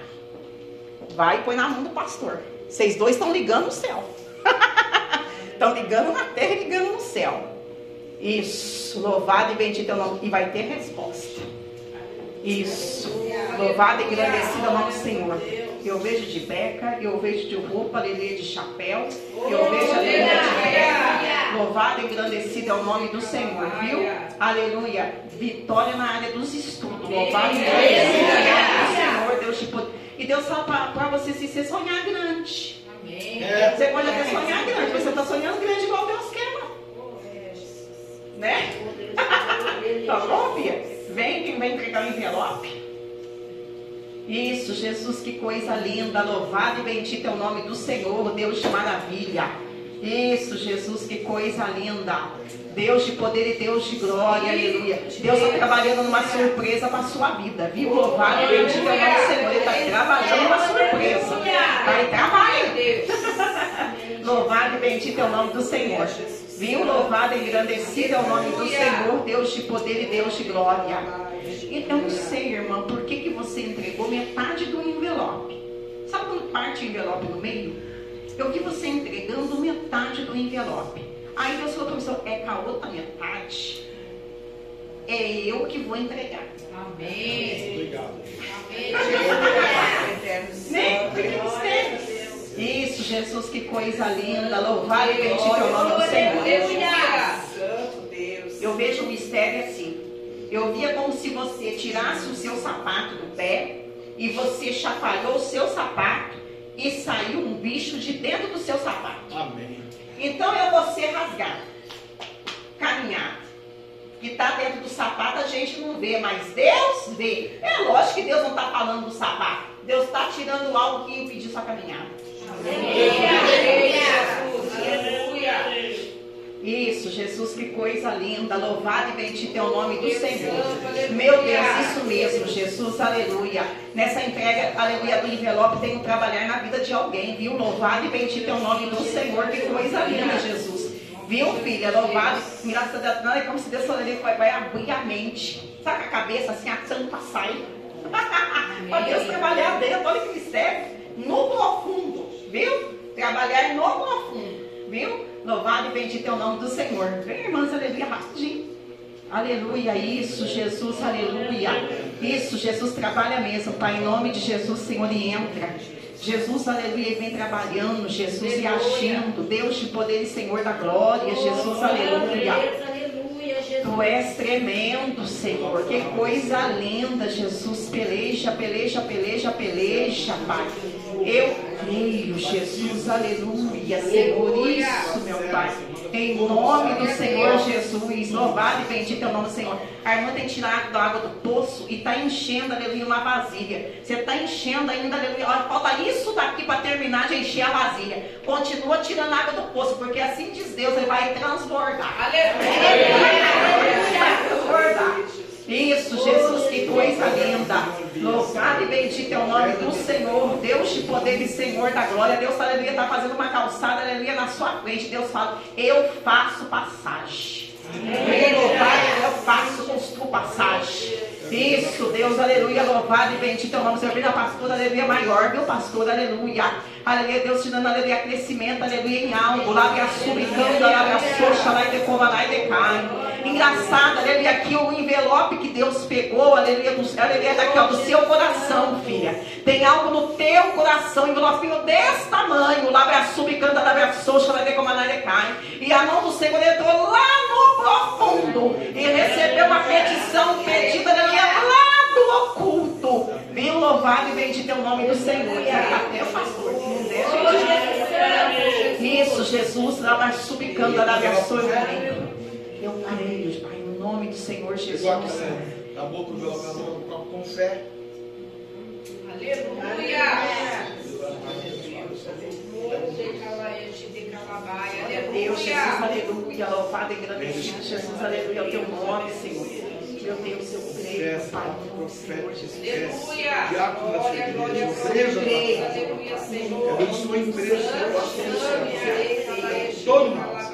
Vai e põe na mão do pastor. Vocês dois estão ligando no céu. Estão ligando na terra e ligando no céu. Isso. Louvado e bendito é o nome. E vai ter resposta. Isso. Louvado e engrandecido é o nome do Senhor. Eu vejo de beca, eu vejo de roupa, aleluia, de chapéu. Eu vejo aleluia de beca. Louvado e engrandecido é o nome do Senhor, viu? Aleluia. Vitória na área dos estudos. Louvado e engrandecido é o nome do Senhor, Deus te poder. E Deus fala para você se você sonhar grande. Amém. É. Você pode até sonhar grande, você está sonhando grande igual Deus quer, mano. Né? Tá bom, filha? Vem, quem vai entregar o envelope. Isso, Jesus, que coisa linda. Louvado e bendito é o nome do Senhor, Deus de maravilha. Isso, Jesus, que coisa linda. Deus de poder e Deus de glória, aleluia. Deus está trabalhando numa surpresa para a sua vida, viu? Louvado e bendito é o nome do Senhor. Ele está trabalhando numa surpresa. Vai trabalhar. Louvado e bendito é o nome do Senhor. Viu? Louvado e engrandecido é o nome do Senhor, Deus de poder e Deus de glória. E Eu não sei, irmão, por metade do envelope. Sabe quando parte o envelope no meio? Eu vi você entregando metade do envelope. Aí Deus falou para mim, é com a outra metade. É eu que vou entregar. Amém. Obrigado. Amém. Né? Porque. Isso, Jesus, que coisa linda. Louvado e bendito é o nome do Senhor. Eu vejo o mistério assim. Eu via como se você tirasse o seu sapato do pé e você chacoalhou o seu sapato e saiu um bicho de dentro do seu sapato. Amém. Então é você rasgar, caminhar. Que está dentro do sapato a gente não vê, mas Deus vê. É lógico que Deus não está falando do sapato. Deus está tirando algo que impediu sua caminhada. Aleluia. Isso, Jesus, que coisa linda. Louvado e bendito é o nome do Senhor. Meu Deus, isso mesmo, Jesus, aleluia. Nessa entrega, aleluia, do envelope, tem que trabalhar na vida de alguém, viu? Louvado e bendito é o nome do Senhor. Que coisa linda, Jesus. Viu, filha? Louvado. Graças a Deus. Não, é como se Deus vai, vai abrir a mente. Sabe a cabeça assim, a tampa sai. Para Deus trabalhar dentro. Olha que mistério. No profundo. Viu? Trabalhar no profundo. Viu? Louvado e bendito é o nome do Senhor. Vem, irmãs, aleluia, rapidinho. Aleluia, isso, Jesus, aleluia. Isso, Jesus trabalha mesmo, Pai, em nome de Jesus, Senhor, e entra. Jesus, aleluia, vem trabalhando, Jesus e agindo. Deus de poder e Senhor da glória, Jesus, aleluia. Aleluia, Jesus. Tu és tremendo, Senhor. Que coisa linda, Jesus. Peleja, peleja, peleja, peleja, Pai. Eu creio, Jesus, aleluia, Senhor. Isso, meu Pai. Em nome do Senhor Jesus. Louvado e bendito é o nome do Senhor. A irmã tem tirado a água do poço e está enchendo, aleluia, uma vasilha. Você está enchendo ainda, aleluia. Olha, falta isso daqui para terminar de encher a vasilha. Continua tirando a água do poço, porque assim diz Deus, ele vai transbordar. Vai transbordar. Isso, Jesus, que coisa linda. Louvado e bendito é o nome do Senhor, Deus de poder e Senhor da glória. Deus, aleluia, está fazendo uma calçada, aleluia, na sua frente. Deus fala, eu faço passagem. Vem louvar, eu faço, construo passagem. Isso, Deus, aleluia, louvado e bendito é o nome do Senhor. Vem a pastora, aleluia, maior, meu pastor, aleluia. Aleluia, Deus te dando, aleluia, crescimento, aleluia, em algo. Lá, a subicando, lá, a soxa, lá, e decoma, lá, e decai. Engraçado, aleluia, aqui o envelope que Deus pegou, aleluia, do, aleluia, daqui, ó, do seu coração, filha. Tem algo no teu coração, envelopinho desse tamanho. Lá, a subicando, lá, a soxa, lá, e decoma, lá, e decai. E a mão do Senhor entrou lá no profundo e recebeu uma petição pedida, aleluia, lá do oculto. Viu, louvado e bendito é o nome do Senhor. Até o pastor. Isso, Jesus, lá vai subicando, lá vai Eu creio, Pai, no nome do Senhor Jesus. Na boca do jogador com com fé. Deus, Jesus, aleluia, louvado e agradecido, Jesus, aleluia, é o teu nome, Senhor. Deus, eu creio, Fé, Pai, no nome do Senhor Jesus. profeta, diácono da sua igreja, empresa, papai. Abençoa a empresa, Senhor. Todo nós.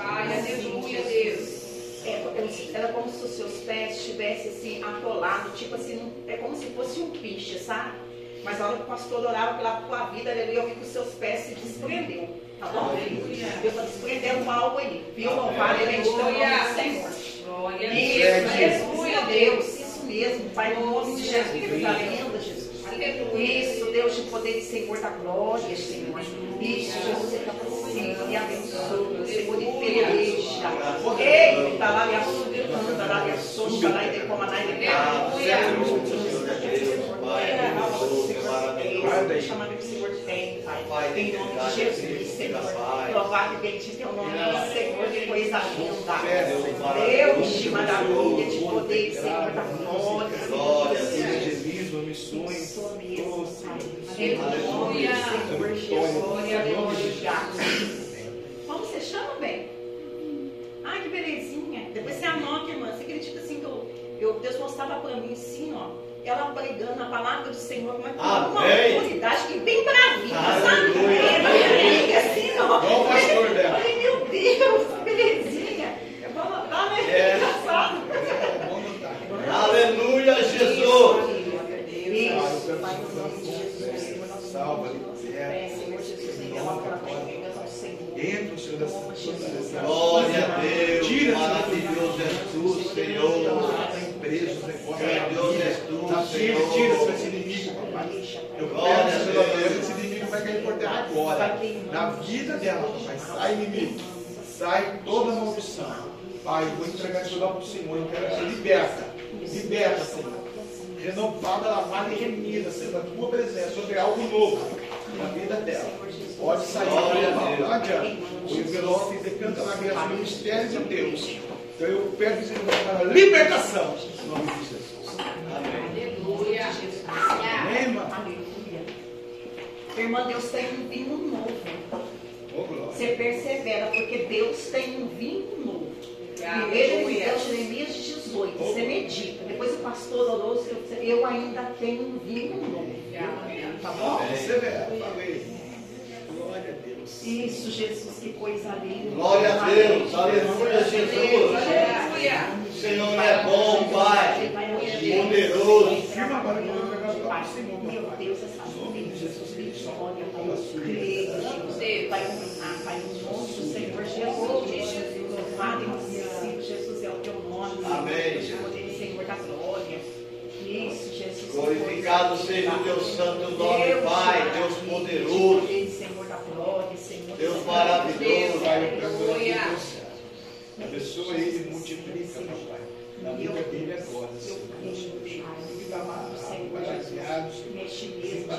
É, era como se os seus pés estivessem assim, atolados, tipo assim, é como se fosse um piche, sabe? Mas a hora que o pastor orava pela tua vida, aleluia, eu vi que os seus pés se desprendeu. Tá bom? Deus está desprendendo aí. Viu? Louvado e bendito é do Senhor. Isso, Jesus, meu Deus, isso mesmo, Pai, no nome de Jesus, lenda, Jesus. Isso, Deus de poder e Senhor da glória, Senhor. Isso, Jesus, é capacita e abençoa, Senhor, e peleja. Eita, lá, e a subiranda, lá, e a soxa, lá, e decoma, lá, e. Chamando que o Senhor tem, Pai. Em nome de Jesus, Senhor. Louvado e bendito é o nome do Senhor, que coisa linda. Deus de maravilha, de poder, Senhor da glória. Glória, evangelismo, Pai. Aleluia. Senhor Jesus, aleluia. Você chama, bem? Ai, que belezinha. Depois você anota, irmã. Você acredita assim que eu, eu- Deus mostrava pra mim assim, ó. Ela pregando a palavra do Senhor, mas com uma autoridade que bem bravinha, sabe? Aleluia. Bem bravinha, assim, ó. O pastor dela. Ai, meu Deus, que belezinha. Eu vou anotar, né? É. Engraçado. Vamos notar. Aleluia, Jesus. Isso, Jesus, Senhor, nosso Salva, Deus, Pai, Senhor Jesus, dessa Jesus. Glória a Deus. Tira, Maravilhoso tu, Senhor. Preso, negócio. Maravilhoso és tu, Tira, tira esse inimigo, papai. Eu peço, esse inimigo vai cair por terra agora. Na vida dela, papai. Sai, inimigo. Sai toda maldição. Pai, eu vou entregar isso lá para o Senhor. Eu quero ser liberta. Liberta, Senhor. Renovada, lavada e remida, Senhor, da tua presença. Sobre algo novo na vida dela. Pode sair, não, adianta. O envelope decanta na graça do mistério de Deus. Então eu peço, Senhor, para libertação. Em nome de Jesus. Aleluia. Amém, irmã? Aleluia. Irmã, Deus tem um vinho novo. Oh, Você persevera, porque Deus tem um vinho novo. Primeiro de Jeremias 18. Você medita. Depois o pastor orou. Eu ainda tenho um vinho novo. Tá bom? Persevera. Glória a Deus. Isso, Jesus, que coisa linda. Glória a Deus. Aleluia, Jesus. Aleluia. Senhor é bom, Pai, poderoso. Meu Deus, essa misericórdia, Pai, Pai, Pai, no nome do Senhor Jesus. Jesus é o teu nome. Amém. Senhor da glória. Glorificado seja o teu santo nome, Pai, Deus poderoso. Senhor da glória, Deus maravilhoso abençoa ele, multiplica, meu Pai. Na vida dele agora, Senhor. Assim, visita tá amarrado, balaseado, visita,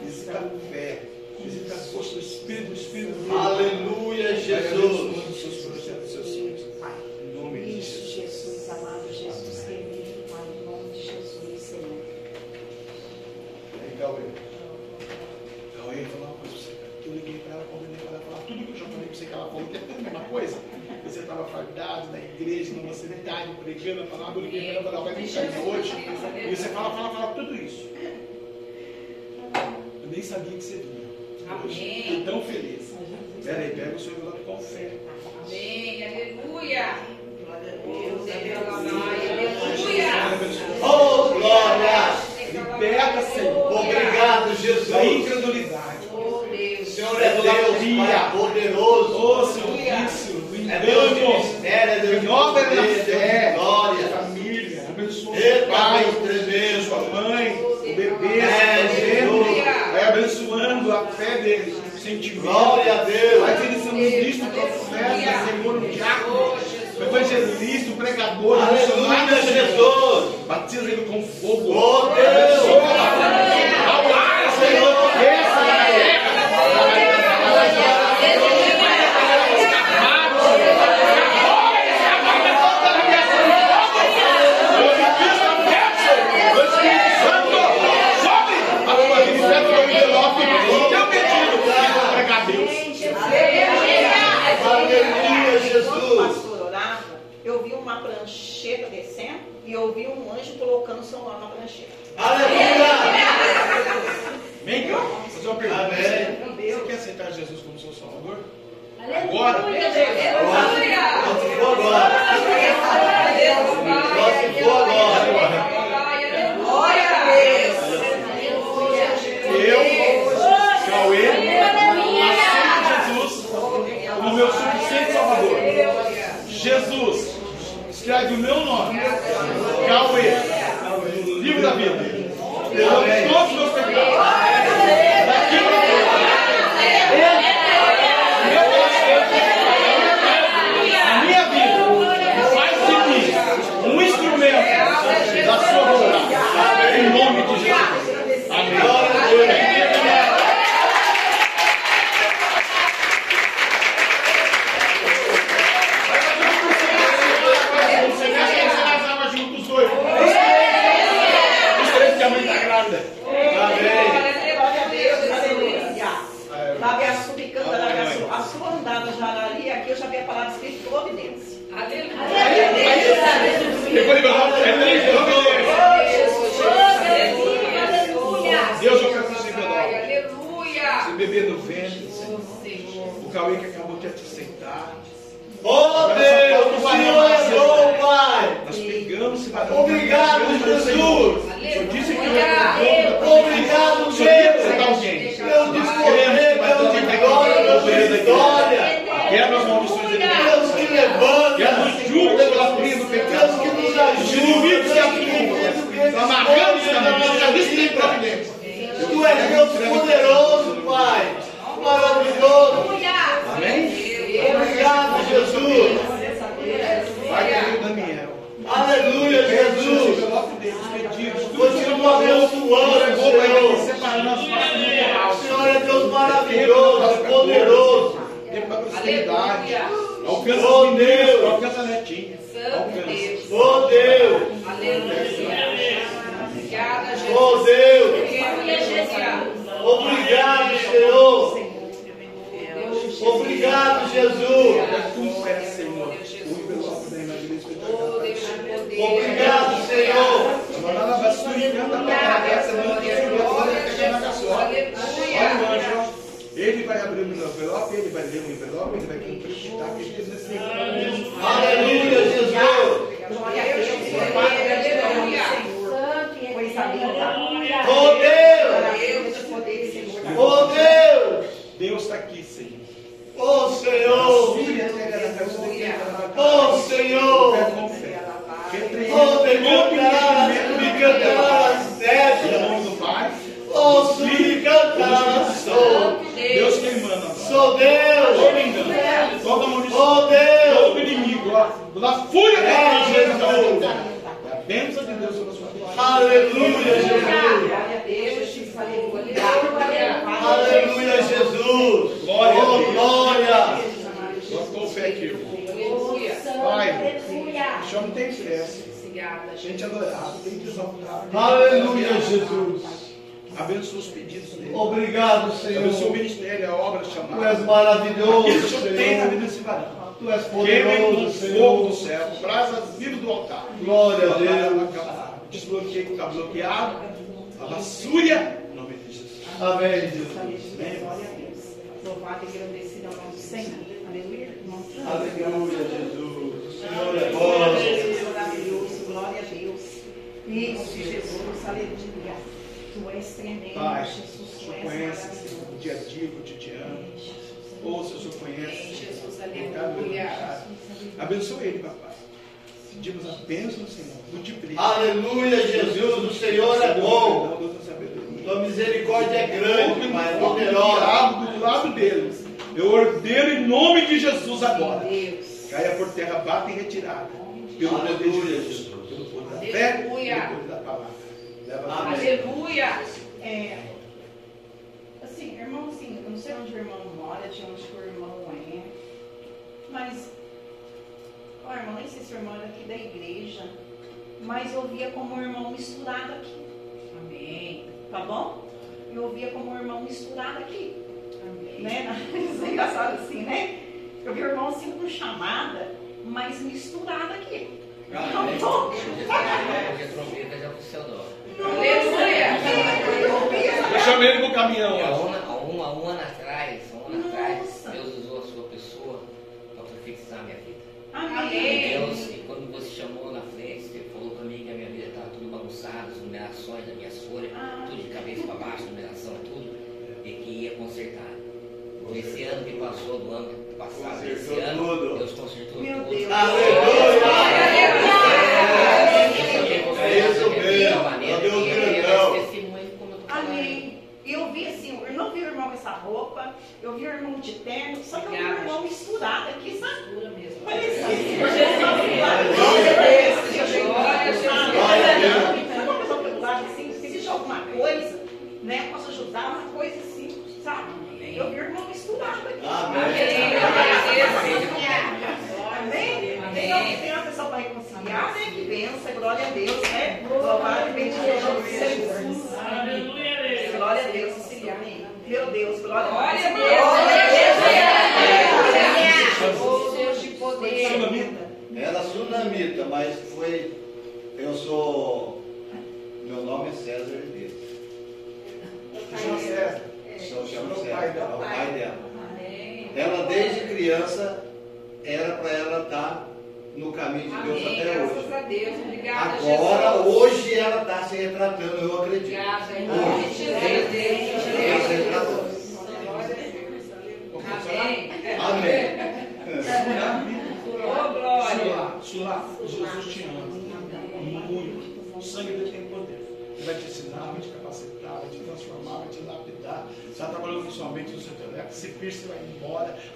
visita o pé, visita a força do Espírito, do Espírito. Aleluia, Jesus. mentalidade coletiva, falar do que vai dar hoje. E você fala, fala, fala tudo isso. Eu nem sabia que você vinha. Amém. Estou tão feliz. Peraí, pega o seu envelope com fé. Amém. Aleluia. Aleluia. Oh, glória. Liberta, Senhor. Obrigado, Jesus. A incredulidade. evangelista, o pregador, o missionário, Jesus, batiza ele com fogo. Oh. Jesus. Continua abençoando, o Senhor é Deus maravilhoso, é poderoso. Aleluia. Alcança as meninas, alcança a netinha. Santo como chamada, mas misturada aqui. Ah, então, é. tô... Eu chamei ele pro caminhão. É, um, um, um ano atrás, um ano Nossa. atrás, Deus usou a sua pessoa para profetizar a minha vida. Amém. E Deus, e quando você chamou na frente, você falou para mim que a minha vida estava tudo bagunçada, as numerações da minha folha, ah. tudo de cabeça para baixo, numeração, tudo, e que ia consertar. Esse ano que passou, do ano que passado, esse ano, tudo. Deus consertou Meu tudo. Deus. Aleluia! É isso mesmo. Meu Deus grandão. Amém. Eu vi assim, eu não vi o irmão com essa roupa, eu vi o irmão de terno, só que eu vi o irmão misturado aqui,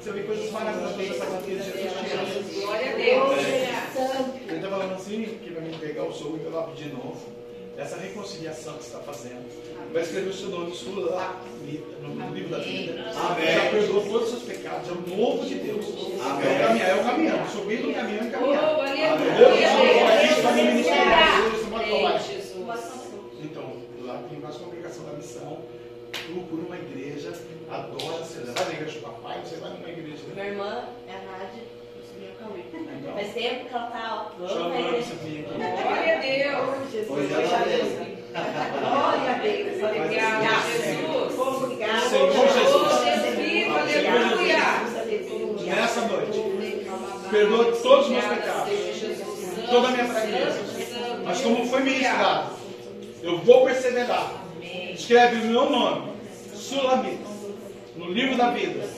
Você vê coisas maravilhosas acontecendo. Glória a Deus. Ele estava falando assim, que vai me pegar o sogro e eu de novo essa reconciliação que você está fazendo. Vai escrever o seu nome sua lá no livro da vida. Amém. Já perdoou todos os seus pecados. É o novo de Deus. Amém. É o caminhar, é o caminhão. Subir no caminho e caminhar. Oh, é Deus, Então, lá tem mais complicação da missão. Por uma igreja, adora, você leva igreja do papai, você vai numa igreja. Minha irmã é a Nádia, então. Faz tempo que ela tá, ó, vamos pra igreja. Glória a Deus! Jesus, glória a Deus! Glória a Deus! Obrigada, Jesus! Obrigada, Senhor Jesus! Viva, aleluia! Nessa noite, perdoa todos os meus pecados, toda a minha fraqueza. Mas como foi ministrado, eu vou perseverar. Escreve o meu nome Sulamita, no livro da vida,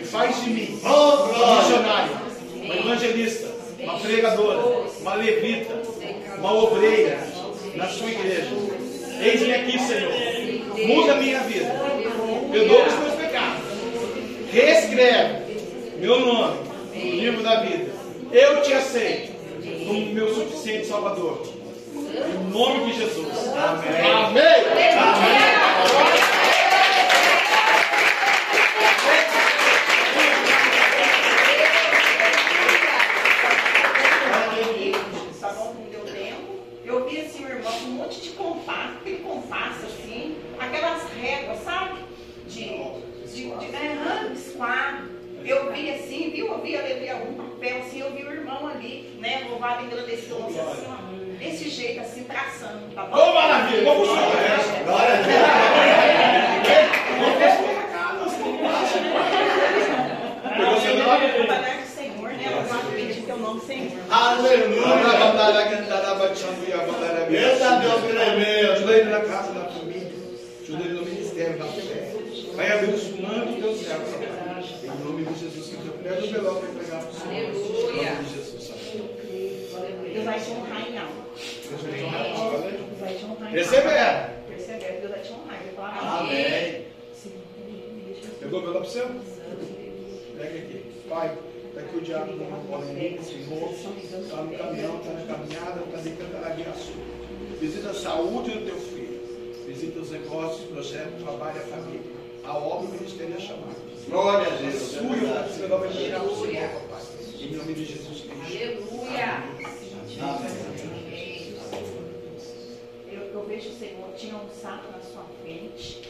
e faz de mim oh, um missionário, uma evangelista, uma pregadora, uma levita, uma obreira na sua igreja. Eis-me aqui, Senhor. Muda a minha vida. Perdoa os meus pecados. Reescreve meu nome no livro da vida. Eu te aceito como meu suficiente Salvador. Em nome de Jesus. Amém. Amém. Amém. Monte de compasso, aquele compasso assim, aquelas réguas, sabe? De, de, de é, esquadro. Eu vi assim, viu? Eu vi, eu levei algum papel assim, eu vi o irmão ali, né? Louvado e agradecido, assim, ó, desse jeito, assim, traçando, tá bom? Ô, maravilha. Vamos lá. Glória a Deus. Pegou seu nome? Trabalhar com o Senhor, né? Louvado bendito é. Aleluia. Deus. Ajuda ele na casa, na família. Ajuda ele no ministério, na fé. Vai abençoando o teu céu. Em nome de Jesus. Que eu pego o envelope e pegar para o Senhor. Em nome de Jesus. Deus vai te honrar em algo. Deus vai te honrar. Olha. Deus vai te honrar em Deus vai te honrar. Vai falar, Amém. Pegou o envelope seu? Pega aqui. Pai, aqui o diabo com uma bola em mim, Senhor. Está no caminhão, está na caminhada, está deitando a guiaçu. Visita a saúde do teu filho. Visita os negócios, projetos, trabalho, a família. A obra, o ministério a chamada. Glória a Deus. Sua e o Senhor vai o Senhor, papai. Em nome de Jesus Cristo. Aleluia. Eu, eu vejo o Senhor, tinha um saco na sua frente,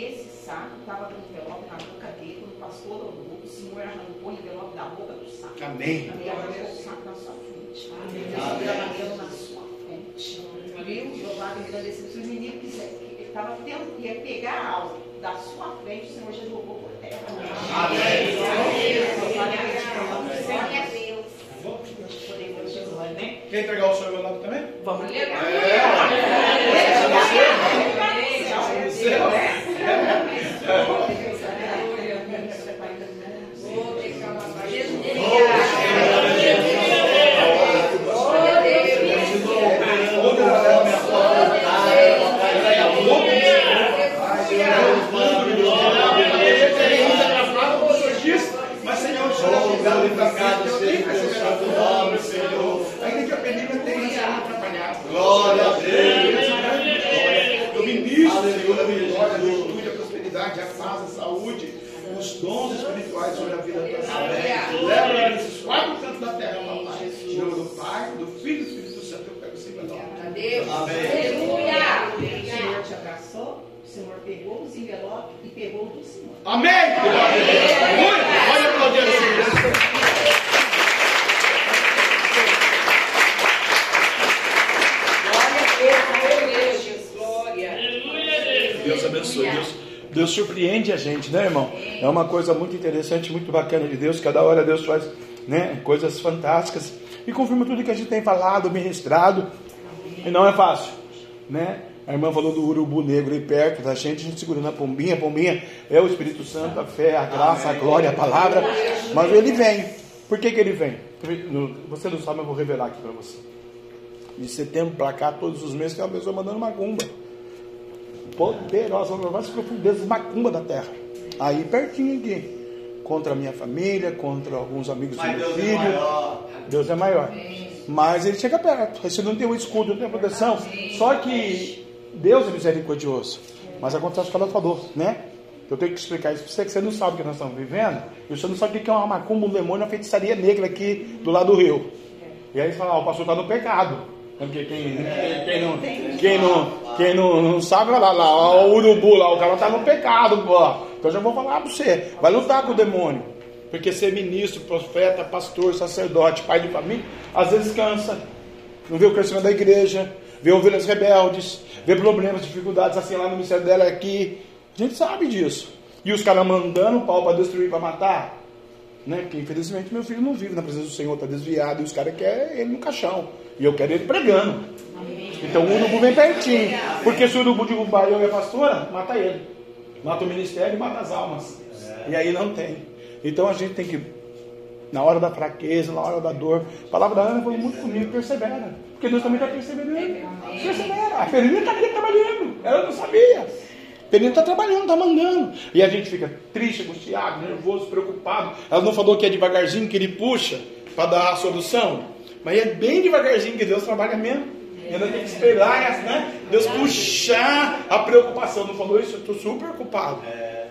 esse saco estava com o envelope na boca dele, quando o pastor orou, o Senhor arrancou o envelope da boca do saco. Amém. E arrancou o saco na sua frente. Deus trabalhando na sua frente. Viu? Louvado e agradecido. Se o menino quiser, ele estava tendo, ia pegar algo da sua frente, o Senhor já jogou por terra. Amém. Glória a Deus. Glória a Deus. Poder de Jesus, né? Quer entregar o seu envelope também? Vamos É. Outra galera me Mas, Senhor, o Senhor é obrigado e pecado, seja o teu santo nome, Senhor. Ainda que a pedida tenha atrapalhado. Glória a Deus. Eu ministro, Aleluia, Senhor, a vitória, a Jesus. virtude, a prosperidade, a paz, a saúde, os dons espirituais sobre a vida da família. Leva ela nesses quatro cantos da terra, papai. Em nome do Pai, do Filho e do Espírito Santo, eu pego sempre a Deus. Amém. Aleluia. O Senhor te abraçou, o Senhor pegou os envelopes e pegou do Senhor. Amém! Aleluia! Olha para o Deus, Senhor. Glória. Deus abençoe. Deus, surpreende a gente, né, irmão? É uma coisa muito interessante, muito bacana de Deus. Cada hora Deus faz né, coisas fantásticas e confirma tudo que a gente tem falado, ministrado. E não é fácil, né? A irmã falou do urubu negro aí perto da gente, a gente segurando a pombinha. A pombinha é o Espírito Santo, a fé, a graça, a glória, a palavra. Mas ele vem. Por que, que ele vem? Você não sabe, eu vou revelar aqui para você. De setembro para cá, todos os meses, tem uma pessoa mandando macumba poderosa, das profundezas macumba da terra. Aí pertinho aqui. Contra a minha família, contra alguns amigos do Mas meu Deus é filho. maior. Deus é maior. Mas ele chega perto. Você não tem o escudo, não tem proteção. Só que Deus é misericordioso. Mas acontece o que ela falou, né? Eu tenho que explicar isso para você, que você não sabe o que nós estamos vivendo. E você não sabe o que é uma macumba, um demônio, uma feitiçaria negra aqui do lado do rio. E aí você fala, ah, o pastor está no pecado. Porque quem, quem, não, quem, não, quem não, não sabe, vai lá, lá, ó, o urubu lá, o cara está no pecado, pô. Então eu já vou falar para você, vai lutar com o demônio. Porque ser ministro, profeta, pastor, sacerdote, pai de família, às vezes cansa. Não vê o crescimento da igreja, vê ovelhas rebeldes, vê problemas, dificuldades assim lá no ministério dela aqui. A gente sabe disso. E os caras mandando o pau para destruir, para matar. Né? Porque infelizmente meu filho não vive na presença do Senhor, está desviado, e os caras querem ele no caixão. E eu quero ele pregando. Então o urubu vem pertinho. Porque se o urubu derrubar eu e a pastora, mata ele. Mata o ministério e mata as almas. E aí não tem. Então a gente tem que Na hora da fraqueza, na hora da dor. A palavra da Ana falou muito comigo, persevera. Porque Deus também está perseverando. Persevera. A Fernanda está ali trabalhando. Ela não sabia. A Fernanda está trabalhando, está mandando. E a gente fica triste, angustiado, nervoso, preocupado. Ela não falou que é devagarzinho que ele puxa para dar a solução. Mas é bem devagarzinho que Deus trabalha mesmo. E ainda tem que esperar, né? Deus puxar a preocupação. Não falou isso? Eu estou super preocupado.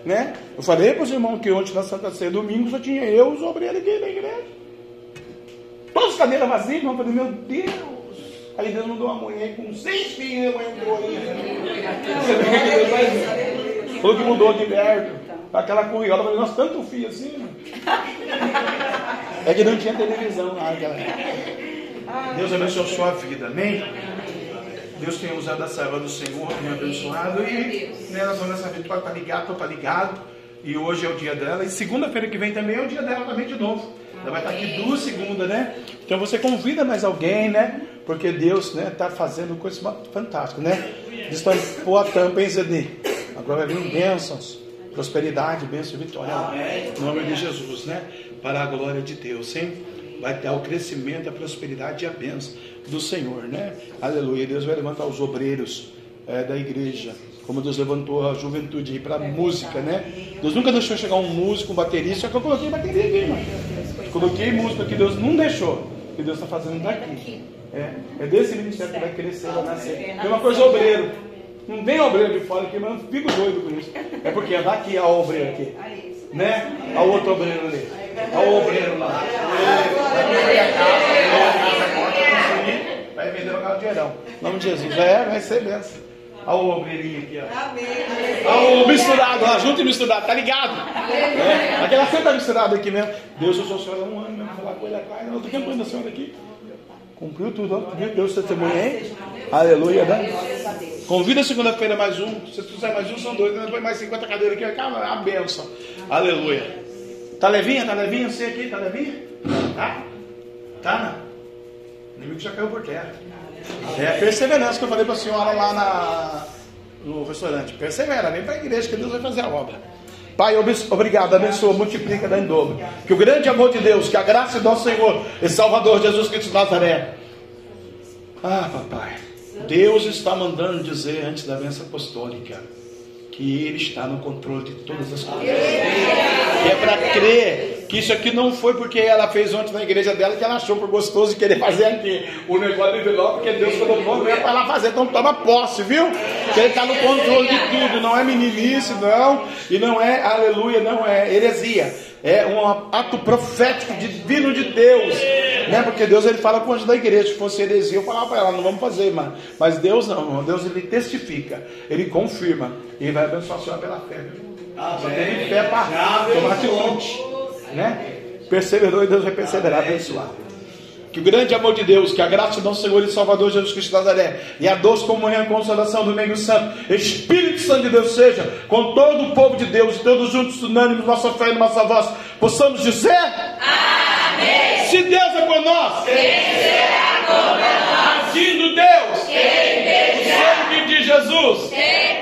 Né? Eu falei para os irmãos que ontem na Santa Ceia, domingo, só tinha eu e os obreiros aqui na igreja. Todas as cadeiras vazias, irmão. Eu falei, meu Deus. Aí Deus mandou uma mulher com seis filhos, faz? Falou que mudou de perto. Aquela curriola, falei, nossa, tanto fio assim. Mano. É que não tinha televisão lá naquela época. Deus abençoe a sua vida, amém? Deus tem usado a serva do Senhor, tem abençoado. E né, nós vamos nessa vida para estar ligado, para estar ligado. E hoje é o dia dela. E segunda-feira que vem também é o dia dela também de novo. Ela vai estar aqui duas segundas, né? Então você convida mais alguém, né? Porque Deus né, está fazendo coisas fantásticas, né? Estão pôr a tampa, hein, Zedê? Agora vai vir bênçãos, prosperidade, bênção e vitória. Em nome de Jesus, né? Para a glória de Deus, hein? Vai ter o crescimento, a prosperidade e a bênção do Senhor, né? Aleluia. Deus vai levantar os obreiros é, da igreja. Como Deus levantou a juventude para música, né? Deus nunca deixou chegar um músico, um baterista, só que eu coloquei bateria aqui. Coloquei música que Deus não deixou, que Deus está fazendo daqui. É, é desse ministério que vai crescer, vai nascer. Tem uma coisa obreiro. Não vem obreiro de fora aqui, mas eu fico doido com isso. É porque é daqui a obreiro aqui. Né? Ao outro obreiro ali. Ao obreiro lá. Vai vender a casa, vai a vender o carro de verão. Em nome de Jesus. É, vai ser benção. Olha o obreirinho aqui, ó. Olha o misturado, ó, junto e misturado, tá ligado? É, aquela tá misturada aqui mesmo. Deus, eu sou senhora há um ano mesmo, falar com ele atrás. Eu tô tempo da senhora aqui. Cumpriu tudo, ó. Viu? Deus testemunha, hein? Aleluia, né? Convida segunda-feira mais um. Se fizer mais um, são dois. Depois mais 50 cadeiras aqui. Calma, a benção. Aleluia. Tá levinha? Tá levinha? Você aqui? Tá levinha? Tá? Tá, não? O inimigo já caiu por terra. É a perseverança que eu falei para a senhora lá na, no restaurante. Persevera, vem para a igreja que Deus vai fazer a obra. Pai, obrigado, abençoa, multiplica, dá em dobro. Que o grande amor de Deus, que a graça do nosso Senhor e Salvador Jesus Cristo de Nazaré. Ah, papai, Deus está mandando dizer antes da bênção apostólica que Ele está no controle de todas as coisas. E é para crer que isso aqui não foi porque ela fez ontem na igreja dela que ela achou por gostoso querer fazer aqui. O negócio do envelope que Deus colocou não é para ela fazer. Então toma posse, viu? Que Ele está no controle de tudo. Não é meninice, não. E não é, aleluia, não é heresia. É um ato profético divino de Deus. Né? Porque Deus ele fala com o anjo da igreja. Se fosse heresia, eu falava para ela, não vamos fazer, mano. Mas Deus não, Deus ele testifica, ele confirma. E vai abençoar a senhora pela fé. Só tem fé para tomar atitude. Né? Perseverou e Deus vai perseverar, abençoar. Que o grande amor de Deus, que a graça do nosso Senhor e Salvador Jesus Cristo de Nazaré e a doce comunhão e consolação do meio santo, Espírito Santo de Deus seja com todo o povo de Deus, e todos juntos, unânimes, nossa fé e nossa voz, possamos dizer: Amém. Se Deus é por nós, quem será contra nós? Agindo Deus, quem O sangue de Jesus, quem